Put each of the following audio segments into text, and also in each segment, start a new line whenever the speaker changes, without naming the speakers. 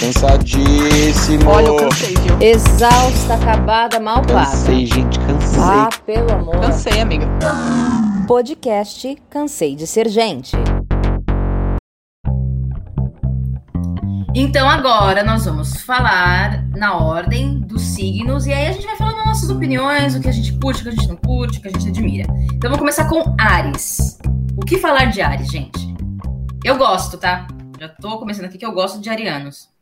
Cansadíssimo.
Olha, eu cansei, viu?
Exausta, acabada, mal paga.
Cansei, gente, cansei.
Ah, pelo amor.
Cansei, amiga.
Podcast Cansei de Ser Gente. Então agora nós vamos falar na ordem dos signos e aí a gente vai falando nossas opiniões, o que a gente curte, o que a gente não curte, o que a gente admira. Então vamos começar com Ares. O que falar de Ares, gente? Eu gosto, tá? Já tô começando aqui que eu gosto de arianos.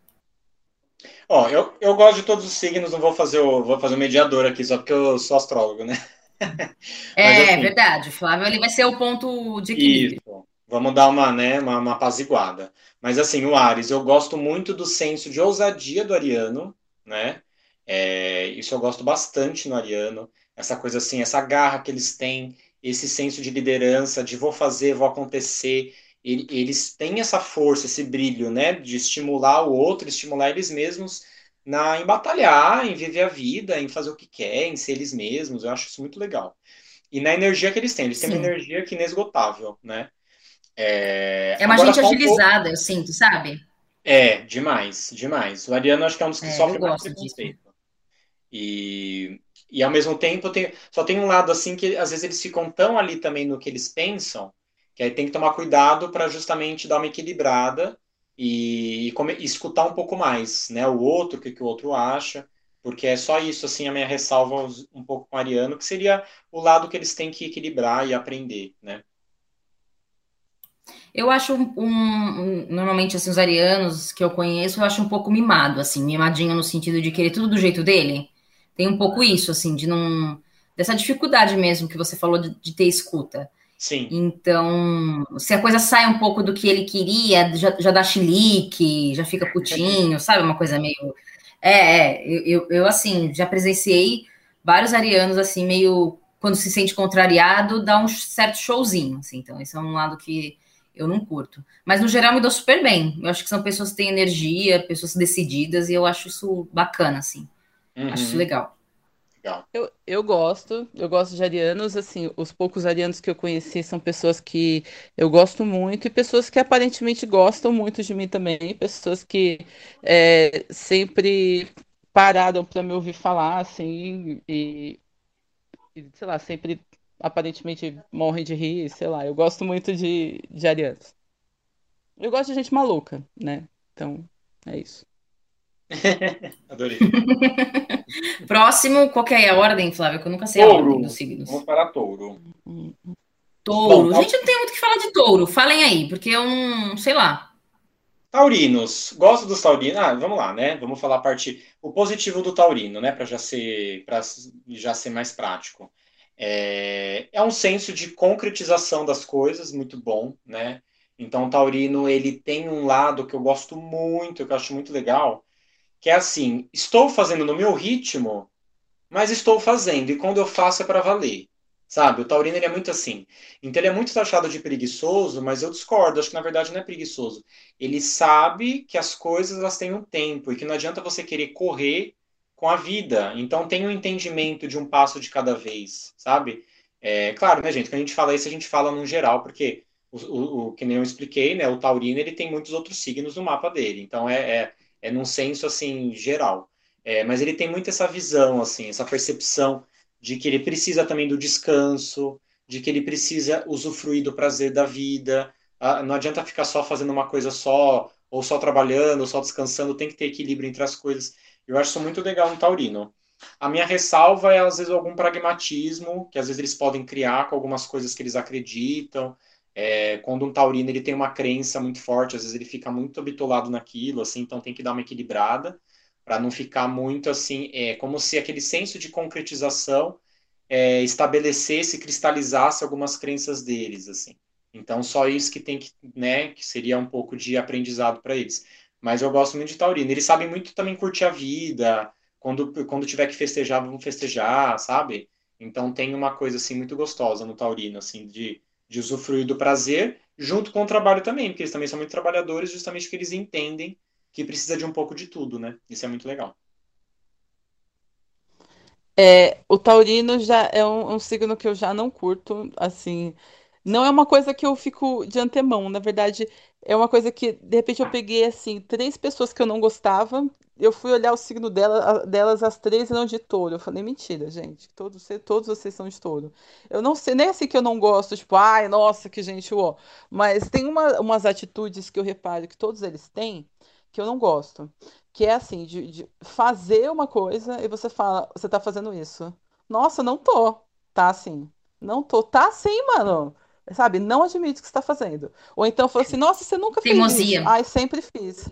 Ó, eu, eu gosto de todos os signos, não vou fazer o vou fazer o mediador aqui só porque eu sou astrólogo, né?
É,
assim,
verdade. Flávio ele vai ser o ponto de equilíbrio.
Isso. Vamos dar uma, né, uma, uma apaziguada. Mas assim, o Ares, eu gosto muito do senso de ousadia do ariano, né? É, isso eu gosto bastante no ariano. Essa coisa assim, essa garra que eles têm, esse senso de liderança, de vou fazer, vou acontecer. Ele- Eles têm essa força, esse brilho, né? De estimular o outro, estimular eles mesmos na, em batalhar, em viver a vida, em fazer o que quer, em ser eles mesmos. Eu acho isso muito legal. E na energia que eles têm, eles têm uma
Sim.
energia que é inesgotável, né? É,
É uma
agora
gente agilizada, eu sinto, sabe?
é, demais, demais. O Ariano acho que é um dos que
É,
sofre mais preconceito. E, e ao mesmo tempo tem, só tem um lado assim que às vezes eles ficam tão ali também no que eles pensam, que aí tem que tomar cuidado para justamente dar uma equilibrada e, e come- e escutar um pouco mais, né? O outro, o que, que o outro acha, porque é só isso assim a minha ressalva um pouco com o Ariano, que seria o lado que eles têm que equilibrar e aprender, né?
Eu acho um, um- normalmente assim os arianos que eu conheço, eu acho um pouco mimado assim, mimadinho no sentido de querer tudo do jeito dele. Tem um pouco isso assim, de não dessa dificuldade mesmo que você falou de, de ter escuta.
Sim.
Então, se a coisa sai um pouco do que ele queria, já, já dá chilique, já fica putinho, sabe? Uma coisa meio. É, é, eu, eu, assim, já presenciei vários arianos, assim, meio. Quando se sente contrariado, dá um certo showzinho, assim. Então, esse é um lado que eu não curto. Mas, no geral, me dou super bem. Eu acho que são pessoas que têm energia, pessoas decididas, e eu acho isso bacana, assim. Acho isso
Uhum.
legal.
Legal.
Eu, eu gosto, eu gosto de arianos, assim, os poucos arianos que eu conheci são pessoas que eu gosto muito e pessoas que aparentemente gostam muito de mim também, pessoas que é, sempre pararam para me ouvir falar, assim, e, e, sei lá, sempre aparentemente morrem de rir, sei lá, eu gosto muito de, de arianos. Eu gosto de gente maluca, né? Então, é isso.
Adorei.
Próximo, qual que é a ordem, Flávio? Que eu nunca sei a
Touro.
ordem dos signos.
Vamos para touro.
Touro.
Bom, tá-
Gente, não tem muito o que falar de touro. Falem aí, porque eu não sei lá.
Taurinos, gosto dos taurinos. Ah, vamos lá, né? Vamos falar a parte o positivo do taurino, né? Para já ser para já ser mais prático. É, é um senso de concretização das coisas muito bom, né? Então, o taurino ele tem um lado que eu gosto muito, que eu acho muito legal, que é assim: estou fazendo no meu ritmo, mas estou fazendo e quando eu faço é para valer, sabe? O taurino ele é muito assim. Então, ele é muito taxado de preguiçoso, mas eu discordo. Acho que na verdade não é preguiçoso ele sabe que as coisas elas têm um tempo e que não adianta você querer correr com a vida. Então tem um entendimento de um passo de cada vez, sabe? É claro, né, gente? Quando a gente fala isso, a gente fala no geral, porque o, o, o que nem eu expliquei, né? O taurino ele tem muitos outros signos no mapa dele. Então é, é, é num senso assim geral. É, mas ele tem muito essa visão, assim, essa percepção de que ele precisa também do descanso, de que ele precisa usufruir do prazer da vida. Ah, não adianta ficar só fazendo uma coisa só, ou só trabalhando, ou só descansando, tem que ter equilíbrio entre as coisas. Eu acho isso muito legal no taurino. A minha ressalva é, às vezes, algum pragmatismo, que às vezes eles podem criar com algumas coisas que eles acreditam. É, quando um taurino ele tem uma crença muito forte, às vezes ele fica muito habitolado naquilo, assim, então tem que dar uma equilibrada para não ficar muito assim, é como se aquele senso de concretização é, estabelecesse, cristalizasse algumas crenças deles, assim. Então, só isso que tem que, né, que seria um pouco de aprendizado para eles. Mas eu gosto muito de taurino. Eles sabem muito também curtir a vida. Quando, quando tiver que festejar, vão festejar, sabe? Então tem uma coisa assim muito gostosa no taurino, assim, de, de usufruir do prazer, junto com o trabalho também, porque eles também são muito trabalhadores, justamente porque eles entendem que precisa de um pouco de tudo, né? Isso é muito legal.
É, o taurino já é um, um signo que eu já não curto, assim, Não é uma coisa que eu fico de antemão, na verdade, é uma coisa que, de repente, eu peguei, assim, três pessoas que eu não gostava, eu fui olhar o signo dela, delas, as três eram de touro. Eu falei, mentira, gente, todos, todos vocês são de touro. Eu não sei, nem assim que eu não gosto, tipo, ai, nossa, que gente, ó. Mas tem uma, umas atitudes que eu reparo que todos eles têm, que eu não gosto. Que é assim, de, de fazer uma coisa e você fala, você tá fazendo isso. Nossa, não tô. Tá assim. Não tô. Tá sim, mano. Sabe? Não admite que você tá fazendo. Ou então fala assim, nossa, você nunca fez isso. Ai, sempre fiz.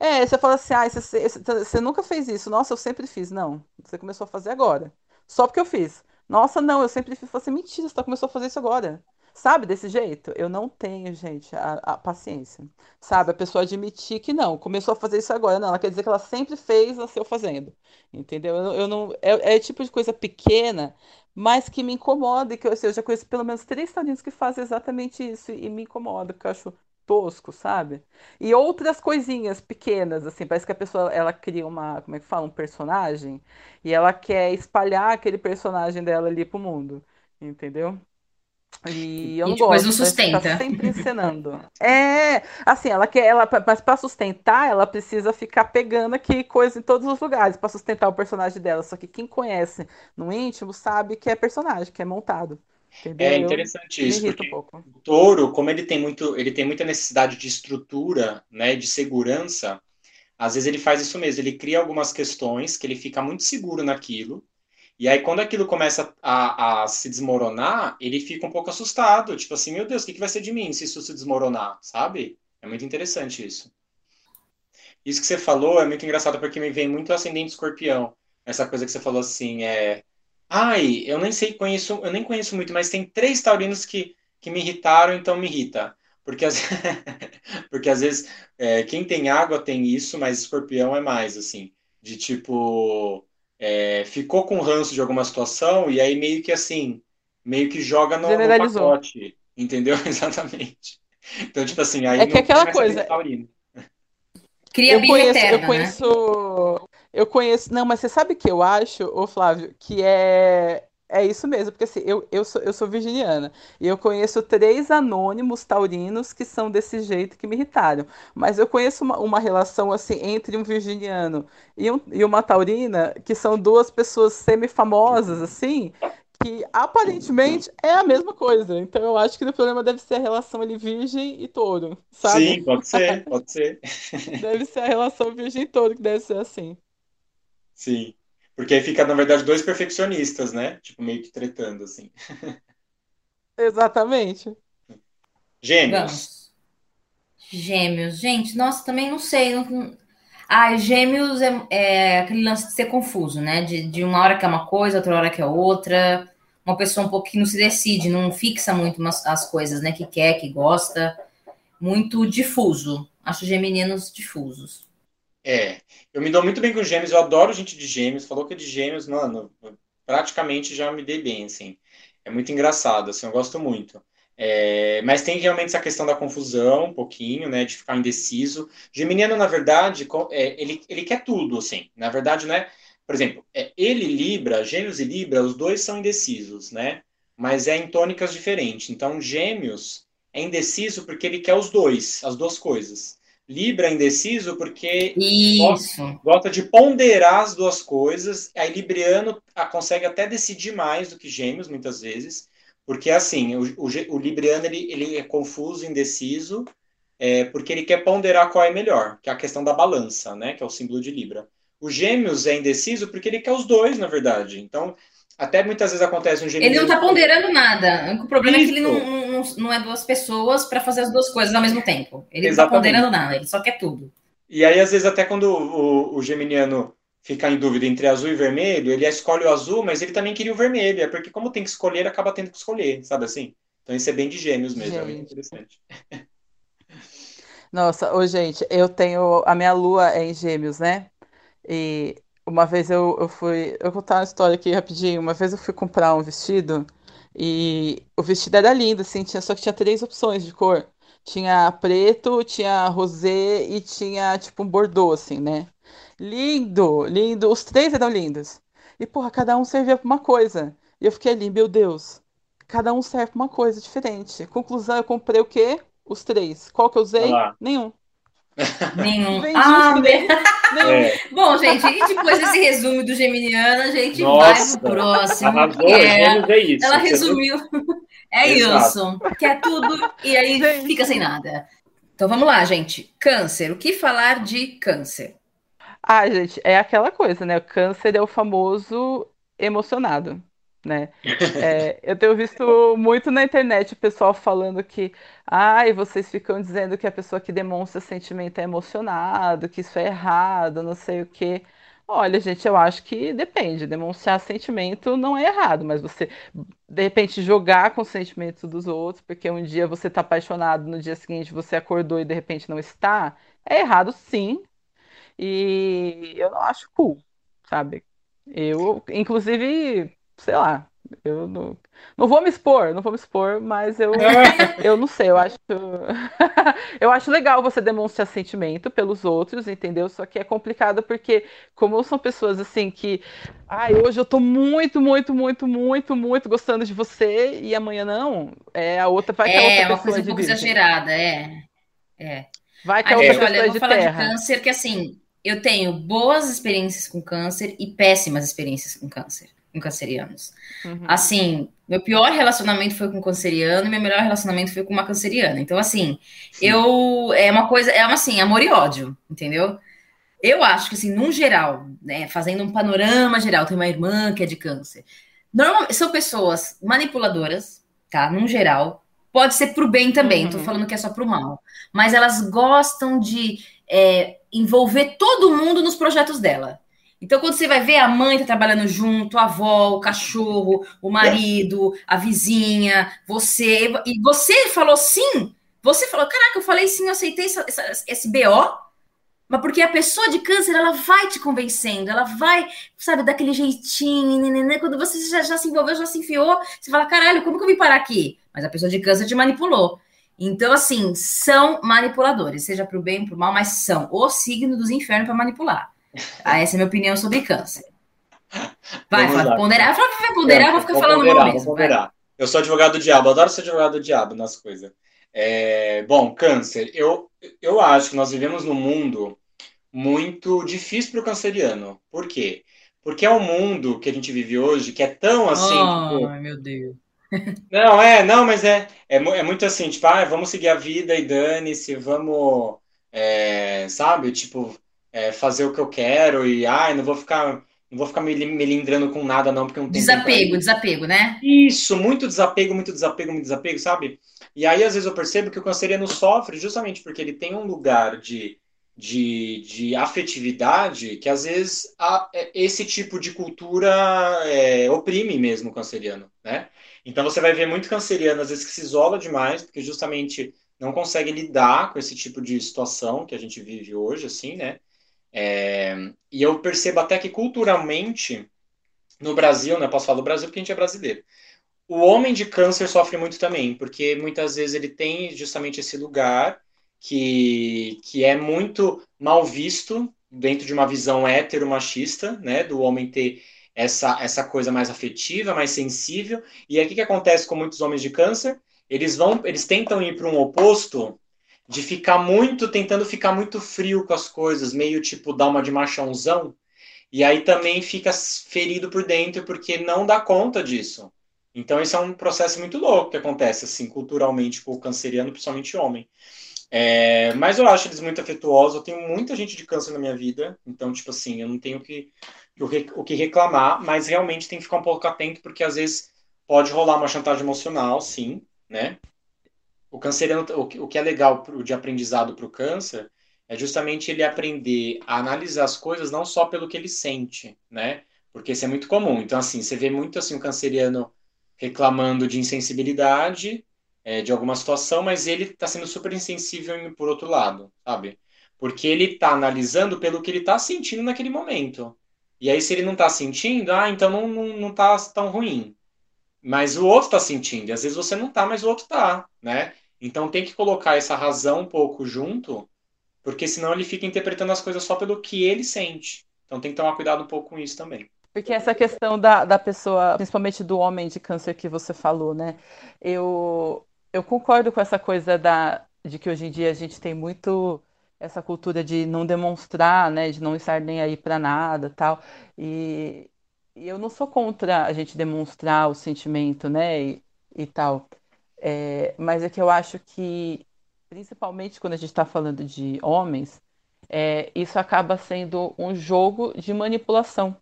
É, você fala assim, ai, você, você, nunca fez isso. Nossa, eu sempre fiz. Não, você começou a fazer agora. Só porque eu fiz. Nossa, não, eu sempre fiz. Você mentira, você tá, começou a fazer isso agora. Sabe, desse jeito? Eu não tenho, gente, a, a paciência. Sabe, a pessoa admitir que não, começou a fazer isso agora. Não, ela quer dizer que ela sempre fez, nasceu fazendo. Entendeu? Eu, eu não, é, é tipo de coisa pequena, mas que me incomoda. E que eu, assim, eu já conheço pelo menos três talentos que fazem exatamente isso. E me incomoda, porque eu acho tosco, sabe? E outras coisinhas pequenas, assim, parece que a pessoa, ela cria uma, como é que fala, um personagem, e ela quer espalhar aquele personagem dela ali pro mundo. Entendeu? E eu
E
não
não
gosto, parece que tá
sustenta.
sempre encenando. É, assim, ela quer, ela, mas para sustentar, ela precisa ficar pegando aqui coisa em todos os lugares para sustentar o personagem dela. Só que quem conhece no íntimo sabe que é personagem, que é montado. Entendeu?
É interessante isso,
um
porque
pouco.
o touro, como ele tem muito, ele tem muita necessidade de estrutura, né, de segurança, às vezes ele faz isso mesmo, ele cria algumas questões que ele fica muito seguro naquilo, e aí quando aquilo começa a, a se desmoronar, ele fica um pouco assustado, tipo assim, meu Deus, o que que vai ser de mim se isso se desmoronar, sabe? É muito interessante isso. Isso que você falou é muito engraçado porque me vem muito o ascendente escorpião. Essa coisa que você falou assim, é. Ai, eu nem sei, conheço, eu nem conheço muito, mas tem três taurinos que, que me irritaram, então me irrita. Porque às, porque às vezes é, quem tem água tem isso, mas escorpião é mais, assim, de tipo, é, ficou com ranço de alguma situação e aí meio que assim, meio que joga no, no
Generalizou.
pacote, entendeu? Exatamente. Então, tipo assim, aí
É que
não
aquela coisa,
taurino.
Cria
eu conheço, eu
eterna, né?
Eu conheço, não, mas você sabe o que eu acho, ô Flávio, que é é isso mesmo, porque assim, eu, eu sou, eu sou virginiana e eu conheço três anônimos taurinos que são desse jeito que me irritaram. Mas eu conheço uma, uma relação assim entre um virginiano e, um, e uma taurina, que são duas pessoas semi-famosas, assim, que aparentemente é a mesma coisa. Então eu acho que o problema deve ser a relação ali virgem e touro, sabe?
Sim, pode ser, pode ser.
Deve ser a relação virgem e touro que deve ser assim.
Sim. Porque aí fica, na verdade, dois perfeccionistas, né? Tipo, meio que tretando, assim.
Exatamente.
Gêmeos.
Vamos. Gêmeos. Gente, nossa, também não sei. Não... Ah, gêmeos é, é aquele lance de ser confuso, né? De, de uma hora que é uma coisa, outra hora que é outra. Uma pessoa um pouco que não se decide, não fixa muito umas- as coisas, né? Que quer, que gosta. Muito difuso. Acho geminianos difusos.
É. Eu me dou muito bem com gêmeos, eu adoro gente de gêmeos. Falou que é de gêmeos, mano, praticamente já me dei bem, assim. É muito engraçado, assim, eu gosto muito. É, mas tem realmente essa questão da confusão, um pouquinho, né, de ficar indeciso. Geminiano, na verdade, é, ele, ele quer tudo, assim. Na verdade, né, por exemplo, é, ele Libra, Gêmeos e Libra, os dois são indecisos, né? Mas é em tônicas diferentes. Então, Gêmeos é indeciso porque ele quer os dois, as duas coisas. Libra é indeciso porque
Isso.
gosta de ponderar as duas coisas. Aí Libriano ah, consegue até decidir mais do que Gêmeos, muitas vezes, porque assim, o, o, o Libriano ele, ele é confuso, indeciso, é, porque ele quer ponderar qual é melhor, que é a questão da balança, né? Que é o símbolo de Libra. O Gêmeos é indeciso porque ele quer os dois, na verdade. Então, até muitas vezes acontece um
Ele
Geminiano.
não tá ponderando nada. O único problema é que ele
Isso.
não, não, não é duas pessoas para fazer as duas coisas ao mesmo tempo. Ele não tá
Exatamente.
ponderando nada, ele só quer tudo.
E aí, às vezes, até quando o, o geminiano fica em dúvida entre azul e vermelho, ele escolhe o azul, mas ele também queria o vermelho. É porque, como tem que escolher, ele acaba tendo que escolher, sabe assim? Então, isso é bem de gêmeos mesmo, é bem
Gente.
interessante.
Nossa, ô gente, eu tenho. A minha lua é em Gêmeos, né? E uma vez eu, eu fui. Eu vou contar uma história aqui rapidinho. Uma vez eu fui comprar um vestido e o vestido era lindo, assim, tinha, só que tinha três opções de cor. Tinha preto, tinha rosé e tinha tipo um bordô, assim, né? Lindo, lindo. Os três eram lindos. E, porra, cada um servia pra uma coisa. E eu fiquei ali, meu Deus. cada um serve uma coisa diferente. Conclusão, eu comprei o quê? Os três. Qual que eu usei? Nenhum.
Nenhum. ah. É. Bom, gente, e depois desse resumo do Geminiano, a gente Nossa, vai pro próximo. Arrasou, é... é isso. Ela resumiu. É Exato. isso. Quer tudo e aí fica sem nada. Então vamos lá, gente. Câncer. O que falar de câncer?
Ah, gente, é aquela coisa, né? O câncer é o famoso emocionado né? É, eu tenho visto muito na internet o pessoal falando que, ai, vocês ficam dizendo que a pessoa que demonstra sentimento é emocionado, que isso é errado, não sei o quê. Olha, gente, eu acho que depende. Demonstrar sentimento não é errado, mas você, de repente, jogar com os sentimentos dos outros, porque um dia você está apaixonado, no dia seguinte você acordou e de repente não está, é errado sim. E eu não acho cool, sabe? Eu, inclusive, sei lá, eu não, não vou me expor, não vou me expor, mas eu, eu não sei, eu acho eu acho legal você demonstrar sentimento pelos outros, entendeu? Só que é complicado porque como são pessoas assim que, ai, hoje eu tô muito, muito, muito, muito, muito gostando de você e amanhã não, é a outra vai
que
é,
a outra é uma coisa um pouco exagerada, é. É.
Vai que a outra pessoa
olha, eu vou falar
terra.
de câncer que assim, eu tenho boas experiências com câncer e péssimas experiências com câncer com cancerianos. Uhum. Assim, meu pior relacionamento foi com um canceriano e meu melhor relacionamento foi com uma canceriana. Então, assim, Sim. eu. É uma coisa. É uma assim, amor e ódio, entendeu? Eu acho que, assim, num geral, né, fazendo um panorama geral, tem uma irmã que é de câncer. Normalmente são pessoas manipuladoras, tá? Num geral. Pode ser pro bem também, uhum. tô falando que é só pro mal. Mas elas gostam de é, envolver todo mundo nos projetos dela. Então, quando você vai ver a mãe tá trabalhando junto, a avó, o cachorro, o marido, a vizinha, você, e você falou sim, você falou, caraca, eu falei sim, eu aceitei essa, essa, esse BO, mas porque a pessoa de câncer, ela vai te convencendo, ela vai, sabe, daquele jeitinho, quando você já, já se envolveu, já se enfiou, você fala, caralho, como que eu vim parar aqui? Mas a pessoa de câncer te manipulou. Então, assim, são manipuladores, seja para o bem ou para o mal, mas são o signo dos infernos para manipular. Ah, essa é a minha opinião sobre câncer. Vai, Flávio, ponderar. Flávio vai ponderar, vou ficar vou falando ponderar, mal mesmo. Vou ponderar.
Eu sou advogado do diabo, adoro ser advogado do diabo nas coisas. É, bom, câncer. Eu, eu acho que nós vivemos num mundo muito difícil para o canceriano. Por quê? Porque é um mundo que a gente vive hoje que é tão assim.
Oh, tipo, meu Deus.
Não, é, não, mas é, é, é muito assim, tipo, ah, vamos seguir a vida e dane-se, vamos, é, sabe, tipo, é, fazer o que eu quero e ai, não vou ficar não vou ficar me melindrando com nada não porque não tem
desapego, desapego, né?
Isso, muito desapego, muito desapego, muito desapego, sabe? E aí às vezes eu percebo que o canceriano sofre justamente porque ele tem um lugar de de, de afetividade que às vezes a, é, esse tipo de cultura é, oprime mesmo o canceriano, né? Então você vai ver muito canceriano às vezes que se isola demais porque justamente não consegue lidar com esse tipo de situação que a gente vive hoje, assim, né? É, e eu percebo até que culturalmente, no Brasil, né, posso falar do Brasil porque a gente é brasileiro, o homem de câncer sofre muito também, porque muitas vezes ele tem justamente esse lugar que, que é muito mal visto dentro de uma visão hétero-machista, né, do homem ter essa, essa coisa mais afetiva, mais sensível. E aí o que, que acontece com muitos homens de câncer? Eles vão, eles tentam ir para um oposto de ficar muito, tentando ficar muito frio com as coisas, meio tipo dar uma de machãozão, e aí também fica ferido por dentro porque não dá conta disso. Então esse é um processo muito louco que acontece assim culturalmente com o canceriano, principalmente homem. É, mas eu acho eles muito afetuosos. Eu tenho muita gente de câncer na minha vida, então tipo assim, eu não tenho que, o que reclamar, mas realmente tem que ficar um pouco atento porque às vezes pode rolar uma chantagem emocional, sim, né? O canceriano, o que é legal de aprendizado para o câncer é justamente ele aprender a analisar as coisas não só pelo que ele sente, né? Porque isso é muito comum. Então, assim, você vê muito assim o canceriano reclamando de insensibilidade é, de alguma situação, mas ele está sendo super insensível por outro lado, sabe? Porque ele está analisando pelo que ele está sentindo naquele momento. E aí, se ele não está sentindo, ah, então não, não, não tá tão ruim. Mas o outro está sentindo, e às vezes você não está, mas o outro está, né? Então tem que colocar essa razão um pouco junto, porque senão ele fica interpretando as coisas só pelo que ele sente. Então tem que tomar cuidado um pouco com isso também.
Porque essa questão da, da pessoa, principalmente do homem de câncer que você falou, né? Eu, eu concordo com essa coisa da, de que hoje em dia a gente tem muito essa cultura de não demonstrar, né? De não estar nem aí para nada tal. E, e, eu não sou contra a gente demonstrar o sentimento, né? E, e tal. É, mas é que eu acho que, principalmente quando a gente está falando de homens, é, isso acaba sendo um jogo de manipulação,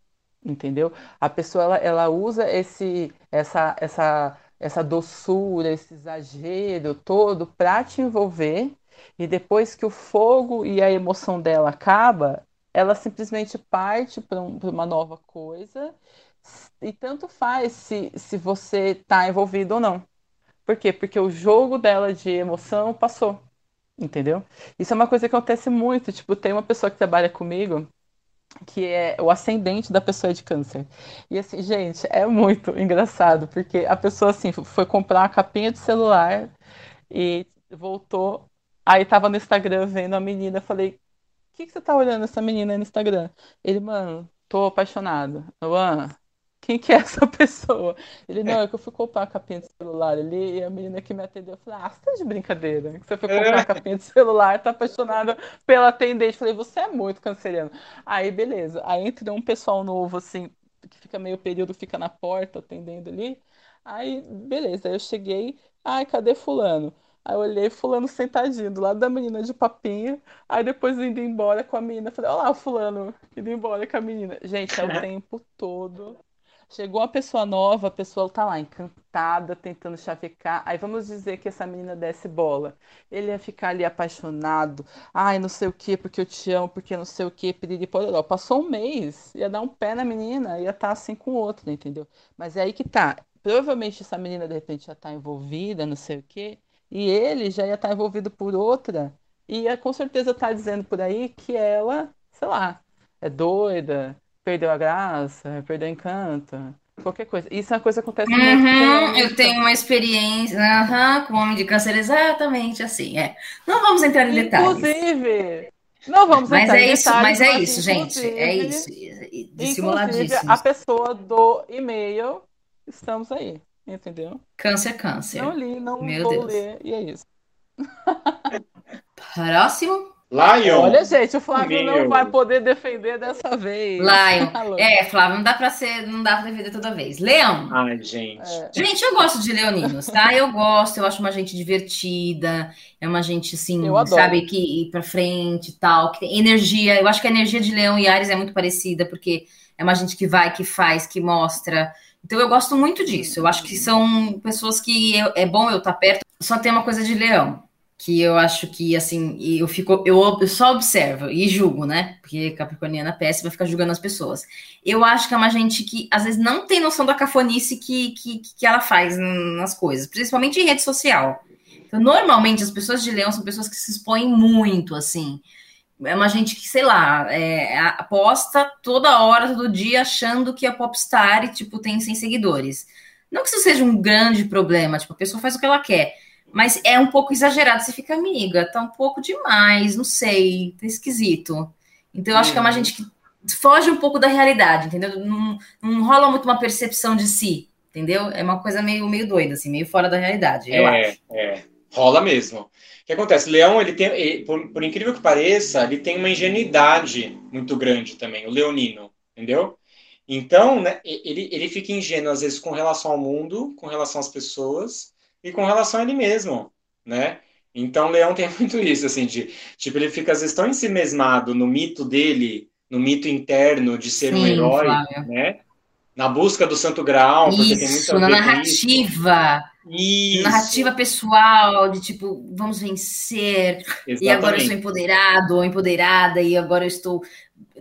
entendeu? A pessoa ela, ela usa esse, essa, essa, essa doçura, esse exagero todo para te envolver e depois que o fogo e a emoção dela acaba, ela simplesmente parte para um, uma nova coisa e tanto faz se, se você está envolvido ou não. Por quê? Porque o jogo dela de emoção passou. Entendeu? Isso é uma coisa que acontece muito. Tipo, tem uma pessoa que trabalha comigo que é o ascendente da pessoa de câncer. E assim, gente, é muito engraçado, porque a pessoa assim foi comprar uma capinha de celular e voltou, aí tava no Instagram vendo a menina, falei: "O que que você tá olhando essa menina no Instagram?" Ele, mano, tô apaixonado. Eu, quem que é essa pessoa? Ele, não, é que eu fui comprar a capinha de celular ali e a menina que me atendeu, eu falei, ah, você tá de brincadeira, que você foi comprar a capinha de celular, tá apaixonada pela atendente. Falei, você é muito canceriano. Aí, beleza. Aí entra um pessoal novo, assim, que fica meio período, fica na porta atendendo ali. Aí, beleza, aí eu cheguei, ai, cadê fulano? Aí eu olhei fulano sentadinho do lado da menina de papinho. Aí depois indo embora com a menina, falei, olha lá o fulano indo embora com a menina. Gente, é o tempo todo Chegou uma pessoa nova, a pessoa tá lá encantada, tentando chavecar. Aí vamos dizer que essa menina desse bola. Ele ia ficar ali apaixonado. Ai, não sei o que, porque eu te amo, porque não sei o que, piriri pororó. Passou um mês, ia dar um pé na menina, ia estar tá assim com outra, entendeu? Mas é aí que tá. Provavelmente essa menina de repente já tá envolvida, não sei o que, e ele já ia estar tá envolvido por outra. E ia com certeza tá dizendo por aí que ela, sei lá, é doida, perdeu a graça, perdeu o encanto, qualquer coisa. Isso é uma coisa que acontece
uhum, muito. Eu tenho uma experiência uhum, com homem de câncer exatamente assim, é. Não vamos entrar em detalhes.
Inclusive, não vamos
mas
entrar
é
em
isso,
detalhes.
Mas é isso, gente, é isso. Dissimuladíssimo.
A pessoa do e-mail, estamos aí, entendeu?
Câncer, câncer.
Não li, não Meu vou Deus. ler, e é isso.
Próximo.
Lion.
Olha, gente, o Flávio Meu. não vai poder defender dessa vez.
Lion. é, Flávio, não dá para ser, não dá para defender toda vez. Leão.
Ai, gente. É.
Gente, eu gosto de leoninos, tá? Eu gosto, eu acho uma gente divertida, é uma gente assim, sabe, que ir para frente e tal, que tem energia. Eu acho que a energia de Leão e Ares é muito parecida, porque é uma gente que vai, que faz, que mostra. Então eu gosto muito disso. Eu acho que são pessoas que eu, é bom eu estar perto. Só tem uma coisa de Leão que eu acho que, assim, eu fico, eu, eu só observo e julgo, né? Porque Capricorniana péssima fica julgando as pessoas. Eu acho que é uma gente que, às vezes, não tem noção da cafonice que, que, que ela faz nas coisas, principalmente em rede social. Então, normalmente, as pessoas de leão são pessoas que se expõem muito, assim. É uma gente que, sei lá, é, aposta toda hora, todo dia, achando que é popstar e, tipo, tem 100 seguidores. Não que isso seja um grande problema, tipo, a pessoa faz o que ela quer mas é um pouco exagerado. Você fica, amiga, tá um pouco demais, não sei, tá esquisito. Então eu acho que é uma uhum. gente que foge um pouco da realidade, entendeu? Não, não rola muito uma percepção de si, entendeu? É uma coisa meio, meio doida, assim, meio fora da realidade, eu
é,
acho.
É, rola mesmo. O que acontece? Leão, ele tem, ele, por, por incrível que pareça, ele tem uma ingenuidade muito grande também, o leonino, entendeu? Então, né, ele, ele fica ingênuo, às vezes, com relação ao mundo, com relação às pessoas, e com relação a ele mesmo, né? Então, Leão tem muito isso, assim, de, tipo, ele fica às vezes tão ensimesmado no mito dele, no mito interno de ser Sim, um herói, Flávio. né? Na busca do santo grau,
porque isso, tem na narrativa. Isso. Narrativa pessoal, de tipo, vamos vencer, Exatamente. e agora eu sou empoderado ou empoderada, e agora eu estou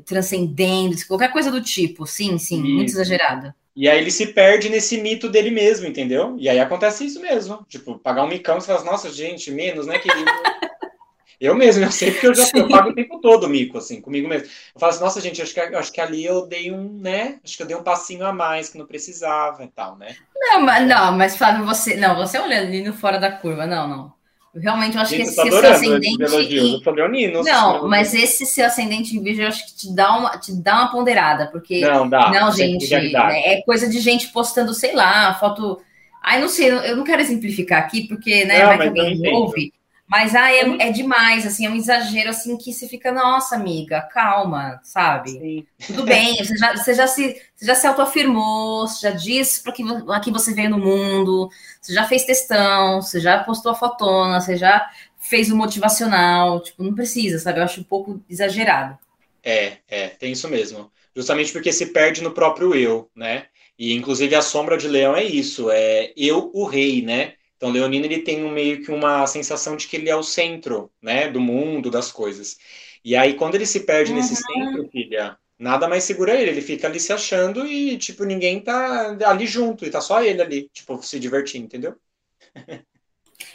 transcendendo, qualquer coisa do tipo. Sim, sim, isso. muito exagerado.
E aí ele se perde nesse mito dele mesmo, entendeu? E aí acontece isso mesmo. Tipo, pagar um micão, você fala, nossa, gente, menos, né, querido? eu mesmo, eu sei porque eu já eu pago o tempo todo mico, assim, comigo mesmo. Eu falo assim, nossa, gente, acho que, acho que ali eu dei um, né? Acho que eu dei um passinho a mais que não precisava e tal, né?
Não, mas, não, mas Flávio, você. Não, você olhando ali no fora da curva, não, não. Realmente eu acho Gente, que esse ser seu ascendente. E...
Leonino,
não, mas esse seu ascendente em virgem eu acho que te dá uma, te dá uma ponderada, porque.
Não, dá.
Não, gente, né, é coisa de gente postando, sei lá, foto. Ai, não sei, eu não quero exemplificar aqui, porque, né, não, vai que alguém ouve. Mas ah, é, é, demais, assim, é um exagero assim que você fica, nossa, amiga, calma, sabe? Sim. Tudo bem, você já, você já se você já se autoafirmou, você já disse para que aqui você veio no mundo, você já fez textão, você já postou a fotona, você já fez o motivacional, tipo, não precisa, sabe? Eu acho um pouco exagerado.
É, é, tem isso mesmo. Justamente porque se perde no próprio eu, né? E inclusive a sombra de leão é isso, é eu o rei, né? Então, Leonino ele tem um, meio que uma sensação de que ele é o centro, né, do mundo, das coisas. E aí, quando ele se perde uhum. nesse centro, filha, nada mais segura ele. Ele fica ali se achando e, tipo, ninguém tá ali junto, e tá só ele ali, tipo, se divertindo, entendeu?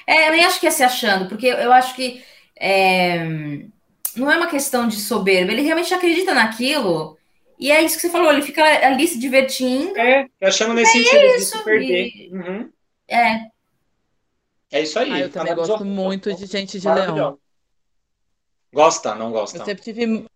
É, eu nem acho que é se achando, porque eu acho que é, não é uma questão de soberba, ele realmente acredita naquilo. E é isso que você falou, ele fica ali se divertindo.
É, achando nesse é sentido isso, de se perder. E,
uhum. É,
é isso aí. Ah,
eu também gosto muito de gente de leão.
Gosta, não gosta?
Eu sempre tive.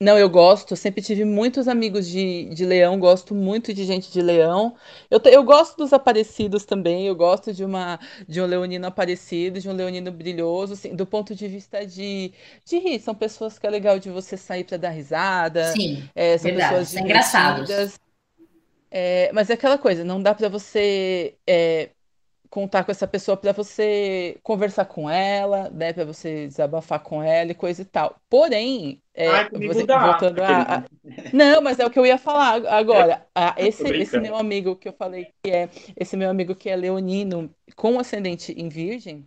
Não, eu gosto, sempre tive muitos amigos de, de leão, gosto muito de gente de leão. Eu, eu gosto dos aparecidos também, eu gosto de uma de um leonino aparecido, de um leonino brilhoso, assim, do ponto de vista de, de rir. São pessoas que é legal de você sair para dar risada.
Sim, é, são verdade, pessoas são engraçados.
É, mas é aquela coisa, não dá para você é, contar com essa pessoa para você conversar com ela, né, para você desabafar com ela e coisa e tal. Porém, é,
Ai, você, voltando
a, a, não, mas é o que eu ia falar agora. A, esse, esse meu amigo que eu falei que é esse meu amigo que é leonino com ascendente em virgem,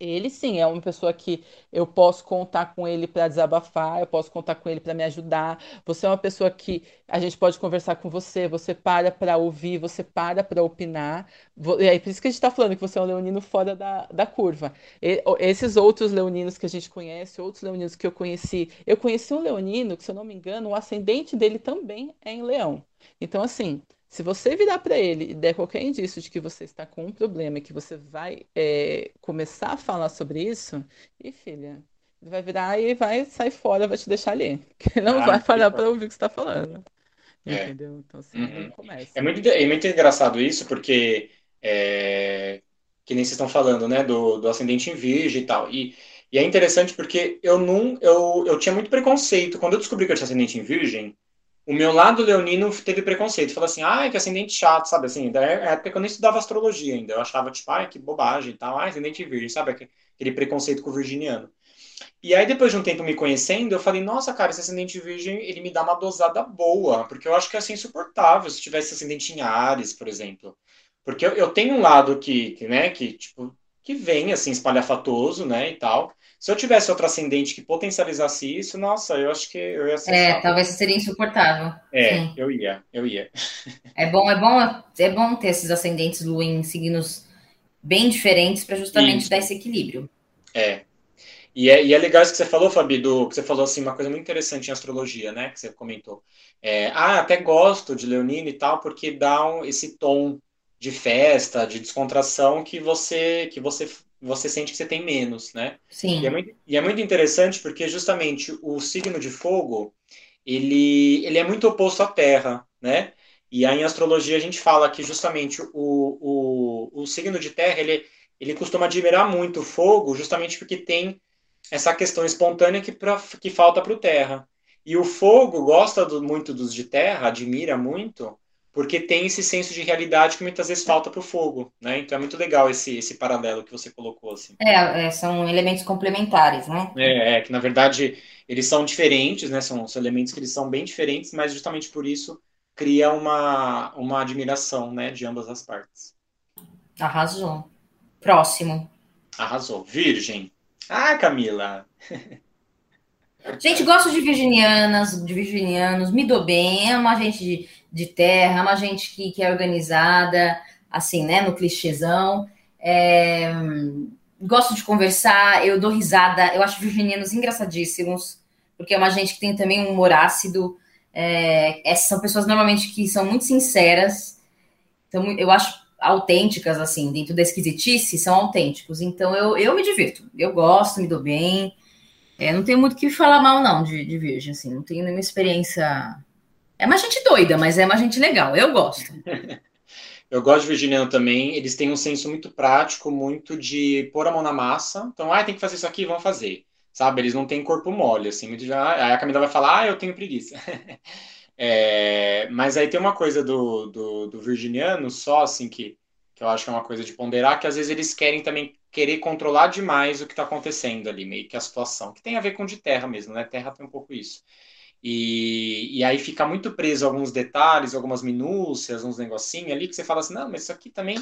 ele sim é uma pessoa que eu posso contar com ele para desabafar, eu posso contar com ele para me ajudar. Você é uma pessoa que a gente pode conversar com você, você para para ouvir, você para para opinar. E aí, por isso que a gente está falando que você é um leonino fora da, da curva. E, esses outros leoninos que a gente conhece, outros leoninos que eu conheci, eu conheci um leonino que, se eu não me engano, o ascendente dele também é em leão. Então, assim. Se você virar para ele e der qualquer indício de que você está com um problema e que você vai é, começar a falar sobre isso, e filha, ele vai virar e vai sair fora, vai te deixar ali. Que não ah, vai parar para ouvir o que você está falando. É. Entendeu? Então, assim, uhum. começa.
É muito, é muito engraçado isso, porque é, que nem vocês estão falando, né, do, do ascendente em virgem e tal. E, e é interessante porque eu não, eu, eu tinha muito preconceito. Quando eu descobri que eu tinha ascendente em virgem, o meu lado leonino teve preconceito. Falou assim, ah, que ascendente chato, sabe? Assim, da época que eu nem estudava astrologia ainda. Eu achava, tipo, ai, que bobagem e tal. Ah, ascendente virgem, sabe? Aquele preconceito com o virginiano. E aí, depois de um tempo me conhecendo, eu falei, nossa, cara, esse ascendente virgem, ele me dá uma dosada boa. Porque eu acho que é assim, insuportável se tivesse ascendente em Ares, por exemplo. Porque eu, eu tenho um lado que, que, né, que, tipo, que vem, assim, espalhafatoso, né, e tal. Se eu tivesse outro ascendente que potencializasse isso, nossa, eu acho que eu ia ser.
É, talvez seria insuportável.
É, Sim. eu ia, eu ia.
É bom, é bom, é bom ter esses ascendentes Lu em signos bem diferentes para justamente isso. dar esse equilíbrio.
É. E, é. e é legal isso que você falou, Fabi, do que você falou assim, uma coisa muito interessante em astrologia, né? Que você comentou. É, ah, até gosto de Leonino e tal, porque dá um, esse tom de festa, de descontração que você que você você sente que você tem menos, né?
Sim.
E é muito, e é muito interessante porque justamente o signo de fogo, ele, ele é muito oposto à Terra, né? E aí em astrologia a gente fala que justamente o, o, o signo de Terra, ele, ele costuma admirar muito o fogo justamente porque tem essa questão espontânea que, pra, que falta para o Terra. E o fogo gosta do, muito dos de Terra, admira muito, porque tem esse senso de realidade que muitas vezes falta para o fogo, né? Então é muito legal esse, esse paralelo que você colocou assim.
É, é, são elementos complementares, né?
É, é, que na verdade eles são diferentes, né? São, são elementos que eles são bem diferentes, mas justamente por isso cria uma, uma admiração, né, de ambas as partes.
Arrasou. Próximo.
Arrasou. Virgem. Ah, Camila.
Gente, gosto de virginianas, de virginianos, me dou bem, é uma gente de terra, uma gente que, que é organizada, assim, né, no clichêzão. É, gosto de conversar, eu dou risada, eu acho virginianos engraçadíssimos, porque é uma gente que tem também um humor ácido. É, essas são pessoas normalmente que são muito sinceras, então eu acho autênticas, assim, dentro da esquisitice, são autênticos. Então eu, eu me divirto, eu gosto, me dou bem. É, não tenho muito o que falar mal, não, de, de virgem, assim, não tenho nenhuma experiência. É uma gente doida, mas é uma gente legal, eu gosto.
Eu gosto de virginiano também. Eles têm um senso muito prático, muito de pôr a mão na massa. Então, ah, tem que fazer isso aqui, vamos fazer. Sabe? Eles não têm corpo mole, assim. Muito. Aí a Camila vai falar, ah, eu tenho preguiça. é... Mas aí tem uma coisa do, do, do, virginiano só, assim, que, que eu acho que é uma coisa de ponderar, que às vezes eles querem também querer controlar demais o que está acontecendo ali, meio que a situação. Que tem a ver com de terra mesmo, né? Terra tem um pouco isso. E, e aí fica muito preso a alguns detalhes, algumas minúcias, uns negocinhos ali que você fala assim, não, mas isso aqui também,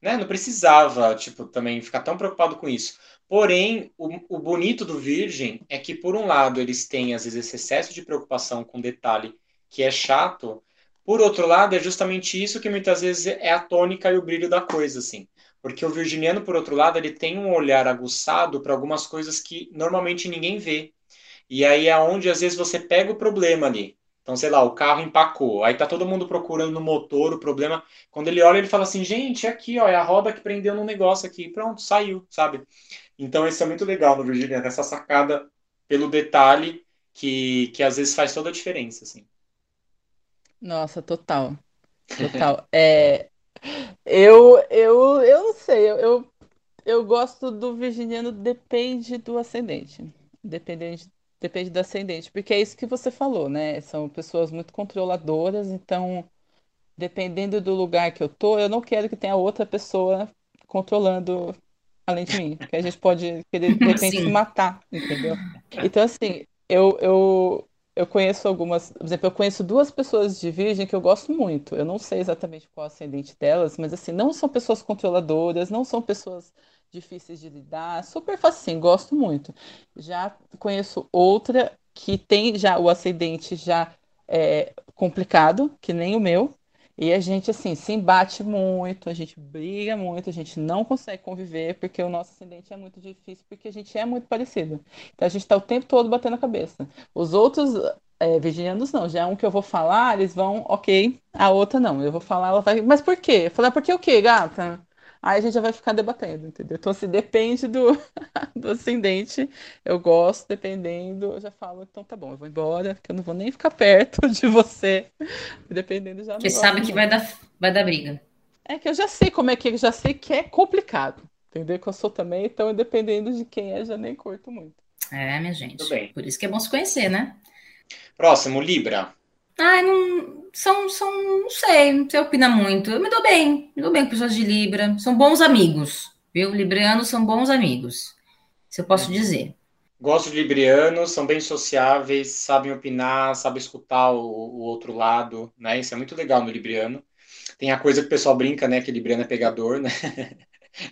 né, não precisava, tipo, também ficar tão preocupado com isso. Porém, o, o bonito do Virgem é que, por um lado, eles têm, às vezes, esse excesso de preocupação com detalhe que é chato, por outro lado, é justamente isso que muitas vezes é a tônica e o brilho da coisa, assim. Porque o virginiano, por outro lado, ele tem um olhar aguçado para algumas coisas que normalmente ninguém vê. E aí é onde às vezes você pega o problema ali. Então, sei lá, o carro empacou. Aí tá todo mundo procurando no motor o problema. Quando ele olha, ele fala assim: gente, aqui, ó, é a roda que prendeu no negócio aqui. Pronto, saiu, sabe? Então, isso é muito legal no Virginia, essa sacada pelo detalhe que, que às vezes faz toda a diferença, assim.
Nossa, total. Total. É, eu, eu, eu não sei, eu, eu, gosto do virginiano, depende do ascendente. Dependente Depende do ascendente, porque é isso que você falou, né? São pessoas muito controladoras, então, dependendo do lugar que eu tô, eu não quero que tenha outra pessoa controlando além de mim, porque a gente pode querer, de repente, Sim. se matar, entendeu? Então, assim, eu, eu, eu conheço algumas, por exemplo, eu conheço duas pessoas de virgem que eu gosto muito. Eu não sei exatamente qual é o ascendente delas, mas assim, não são pessoas controladoras, não são pessoas difíceis de lidar, super fácil, gosto muito. Já conheço outra que tem já o ascendente já é, complicado, que nem o meu, e a gente, assim, se embate muito, a gente briga muito, a gente não consegue conviver, porque o nosso ascendente é muito difícil, porque a gente é muito parecido. Então a gente está o tempo todo batendo a cabeça. Os outros é, virginianos não, já um que eu vou falar, eles vão, ok, a outra não. Eu vou falar, ela vai, mas por quê? Falar, por que o quê, gata? Aí a gente já vai ficar debatendo, entendeu? Então, assim, depende do, do ascendente. Eu gosto, dependendo, eu já falo, então tá bom, eu vou embora, porque eu não vou nem ficar perto de você. Dependendo, já
Porque sabe que vai dar, vai dar briga.
É que eu já sei como é que, eu já sei que é complicado, entendeu? Que eu sou também, então, dependendo de quem é, já nem curto muito.
É, minha gente. Por isso que é bom se conhecer, né?
Próximo, Libra.
Ai, não. São, são. Não sei, não sei opinar muito. Eu me dou bem, me dou bem com pessoas de Libra. São bons amigos, viu? Librianos são bons amigos. Se eu posso dizer.
Gosto de librianos, são bem sociáveis, sabem opinar, sabem escutar o, o, outro lado, né? Isso é muito legal no libriano. Tem a coisa que o pessoal brinca, né? Que libriano é pegador, né?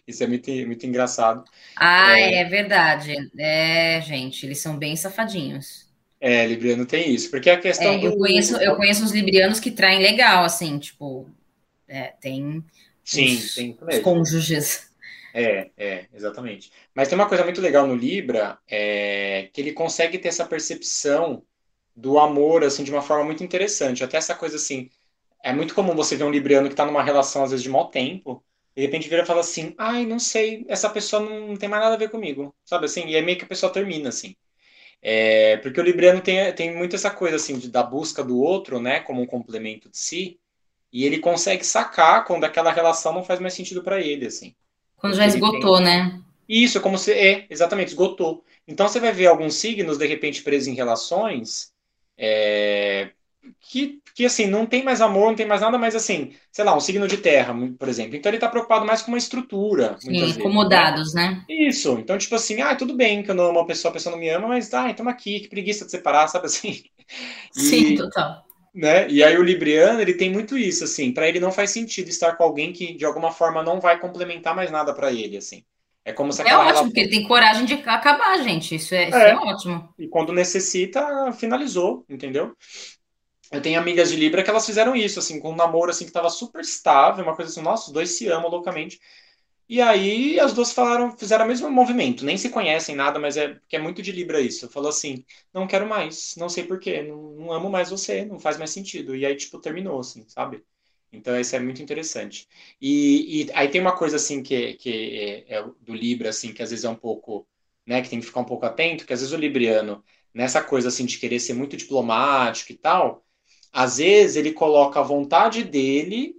Isso é muito, muito engraçado.
Ah, é... é verdade. É, gente, eles são bem safadinhos.
É, Libriano tem isso, porque a questão
é, eu
do...
conheço Eu conheço os Librianos que traem legal, assim, tipo, é, tem
Sim, os, tem
os cônjuges.
É, é, exatamente. Mas tem uma coisa muito legal no Libra, é que ele consegue ter essa percepção do amor, assim, de uma forma muito interessante. Até essa coisa, assim, é muito comum você ver um Libriano que está numa relação, às vezes, de mau tempo, de repente vira e fala assim, ai, não sei, essa pessoa não tem mais nada a ver comigo, sabe assim? E é meio que a pessoa termina, assim. É, porque o Libriano tem, tem muito essa coisa assim de, da busca do outro, né, como um complemento de si, e ele consegue sacar quando aquela relação não faz mais sentido para ele, assim.
Quando já esgotou, tem... né?
Isso, como se é, exatamente, esgotou. Então você vai ver alguns signos de repente presos em relações é, que, que assim, não tem mais amor, não tem mais nada, mas assim, sei lá, um signo de terra, por exemplo. Então ele está preocupado mais com uma estrutura.
Sim, incomodados, né? né?
Isso. Então, tipo assim, ah, tudo bem que eu não amo uma pessoa, a pessoa não me ama, mas ah, estamos aqui, que preguiça de separar, sabe assim?
E, Sim, total.
Né? E aí o Libriano, ele tem muito isso, assim, para ele não faz sentido estar com alguém que de alguma forma não vai complementar mais nada para ele, assim. É como se
É ótimo, relação... porque ele tem coragem de acabar, gente. Isso é, é. Isso é ótimo.
E quando necessita, finalizou, entendeu? Eu tenho amigas de Libra que elas fizeram isso, assim, com um namoro assim que tava super estável, uma coisa assim, nossa, os dois se amam loucamente. E aí as duas falaram, fizeram o mesmo movimento, nem se conhecem nada, mas é que é muito de Libra isso. Falou assim: "Não quero mais, não sei porquê, não, não amo mais você, não faz mais sentido". E aí tipo terminou assim, sabe? Então, isso é muito interessante. E, e aí tem uma coisa, assim, que, que é, é do Libra, assim, que às vezes é um pouco, né, que tem que ficar um pouco atento, que às vezes o Libriano, nessa coisa, assim, de querer ser muito diplomático e tal, às vezes ele coloca a vontade dele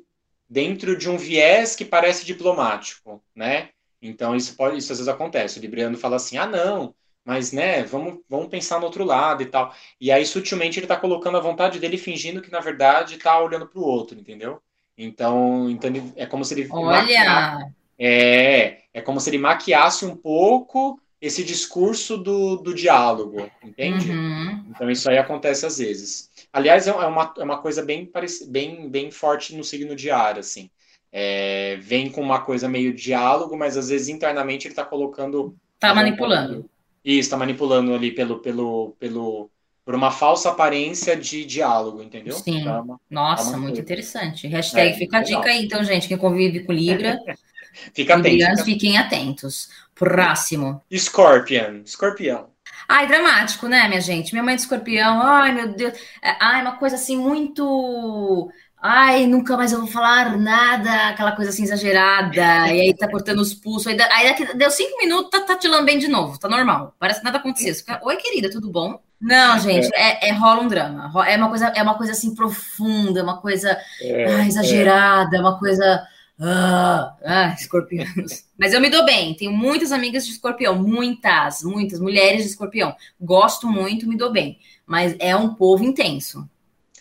dentro de um viés que parece diplomático, né? Então, isso pode, isso às vezes acontece. O Libriano fala assim, ah, não, mas, né, vamos, vamos pensar no outro lado e tal. E aí, sutilmente, ele está colocando a vontade dele fingindo que, na verdade, está olhando para o outro, entendeu? Então, então ele, é como se ele.
Olha!
É, é como se ele maquiasse um pouco esse discurso do, do diálogo, entende? Uhum. Então, isso aí acontece às vezes. Aliás, é uma, é uma coisa bem, bem, bem forte no signo de ar, assim. É, vem com uma coisa meio diálogo, mas às vezes internamente ele está colocando.
Tá manipulando.
Isso, está manipulando ali pelo, pelo, pelo, por uma falsa aparência de diálogo, entendeu?
Sim. Então, Nossa, muito coisa. interessante. Hashtag é, fica a dica aí, então, gente, quem convive com Libra.
Fica atento.
Fiquem atentos. Próximo.
Scorpion. Escorpião.
Ai, dramático, né, minha gente? Minha mãe de escorpião, ai, meu Deus. É, ai, uma coisa assim muito Ai, nunca mais eu vou falar nada, aquela coisa assim exagerada, e aí tá cortando os pulsos, aí, aí deu cinco minutos, tá, tá te lambendo de novo, tá normal, parece que nada aconteceu. Fica, Oi, querida, tudo bom? Não, gente, é, é, rola um drama, é uma coisa, é uma coisa assim profunda, uma coisa é, ah, exagerada, é. uma coisa. Ah, ah, escorpianos. Mas eu me dou bem, tenho muitas amigas de escorpião, muitas, muitas mulheres de escorpião. Gosto muito, me dou bem, mas é um povo intenso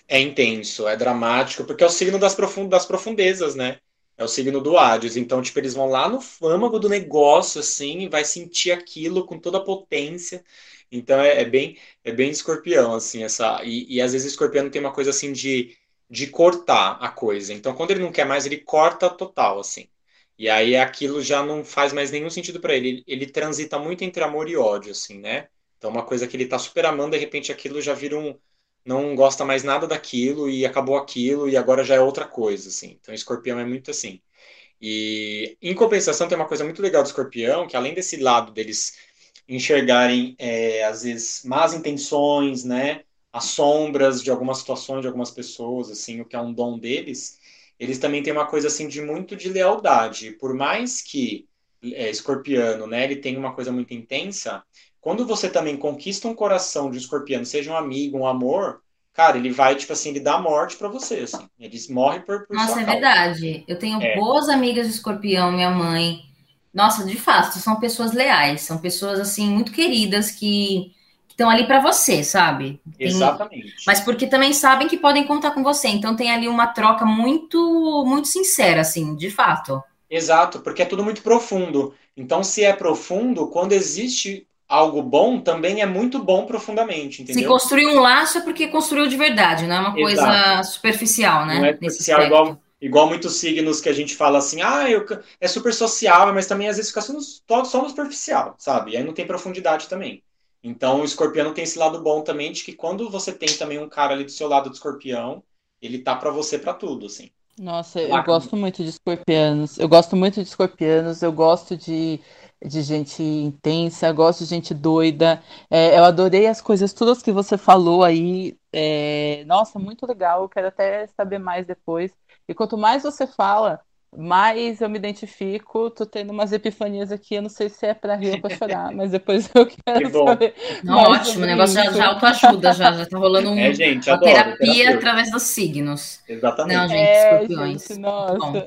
é intenso, é dramático, porque é o signo das, profund das profundezas, né? É o signo do Hades. Então, tipo, eles vão lá no fâmago do negócio, assim, e vai sentir aquilo com toda a potência. Então, é, é bem é bem escorpião, assim, essa... E, e às vezes o escorpião tem uma coisa, assim, de, de cortar a coisa. Então, quando ele não quer mais, ele corta total, assim. E aí aquilo já não faz mais nenhum sentido para ele. ele. Transita muito entre amor e ódio, assim, né? Então, uma coisa que ele tá super amando, de repente aquilo já vira um não gosta mais nada daquilo e acabou aquilo e agora já é outra coisa, assim. Então, escorpião é muito assim. E, em compensação, tem uma coisa muito legal do escorpião, que além desse lado deles enxergarem, é, às vezes, más intenções, né? As sombras de algumas situações, de algumas pessoas, assim, o que é um dom deles, eles também têm uma coisa, assim, de muito de lealdade. Por mais que é, escorpiano, né, ele tem uma coisa muito intensa, quando você também conquista um coração de um escorpião, seja um amigo, um amor, cara, ele vai, tipo assim, ele dá morte para você, assim. Ele morre por, por
Nossa, é causa. verdade. Eu tenho é. boas amigas de escorpião, minha mãe. Nossa, de fato, são pessoas leais, são pessoas, assim, muito queridas que estão ali para você, sabe?
Tem... Exatamente.
Mas porque também sabem que podem contar com você. Então tem ali uma troca muito, muito sincera, assim, de fato.
Exato, porque é tudo muito profundo. Então, se é profundo, quando existe algo bom também é muito bom profundamente, entendeu?
Se construiu um laço é porque construiu de verdade, não é uma coisa Exato. superficial, né?
Não é superficial igual, igual muitos signos que a gente fala assim, ah, eu, é super social, mas também às vezes fica só no, só no superficial, sabe? E aí não tem profundidade também. Então o escorpião tem esse lado bom também, de que quando você tem também um cara ali do seu lado do escorpião, ele tá para você para tudo, assim.
Nossa, eu gosto muito de escorpianos. Eu gosto muito de escorpianos, eu gosto de de gente intensa, gosto de gente doida. É, eu adorei as coisas, todas que você falou aí. É, nossa, muito legal. Eu quero até saber mais depois. E quanto mais você fala, mais eu me identifico. Tô tendo umas epifanias aqui. Eu não sei se é para rir ou para chorar, mas depois eu quero que saber.
Não, ótimo, o negócio já, já autoajuda, já, já tá rolando um, é, gente, uma terapia através dos signos.
Exatamente. Não,
gente, é, escorpiões. Gente,
nossa.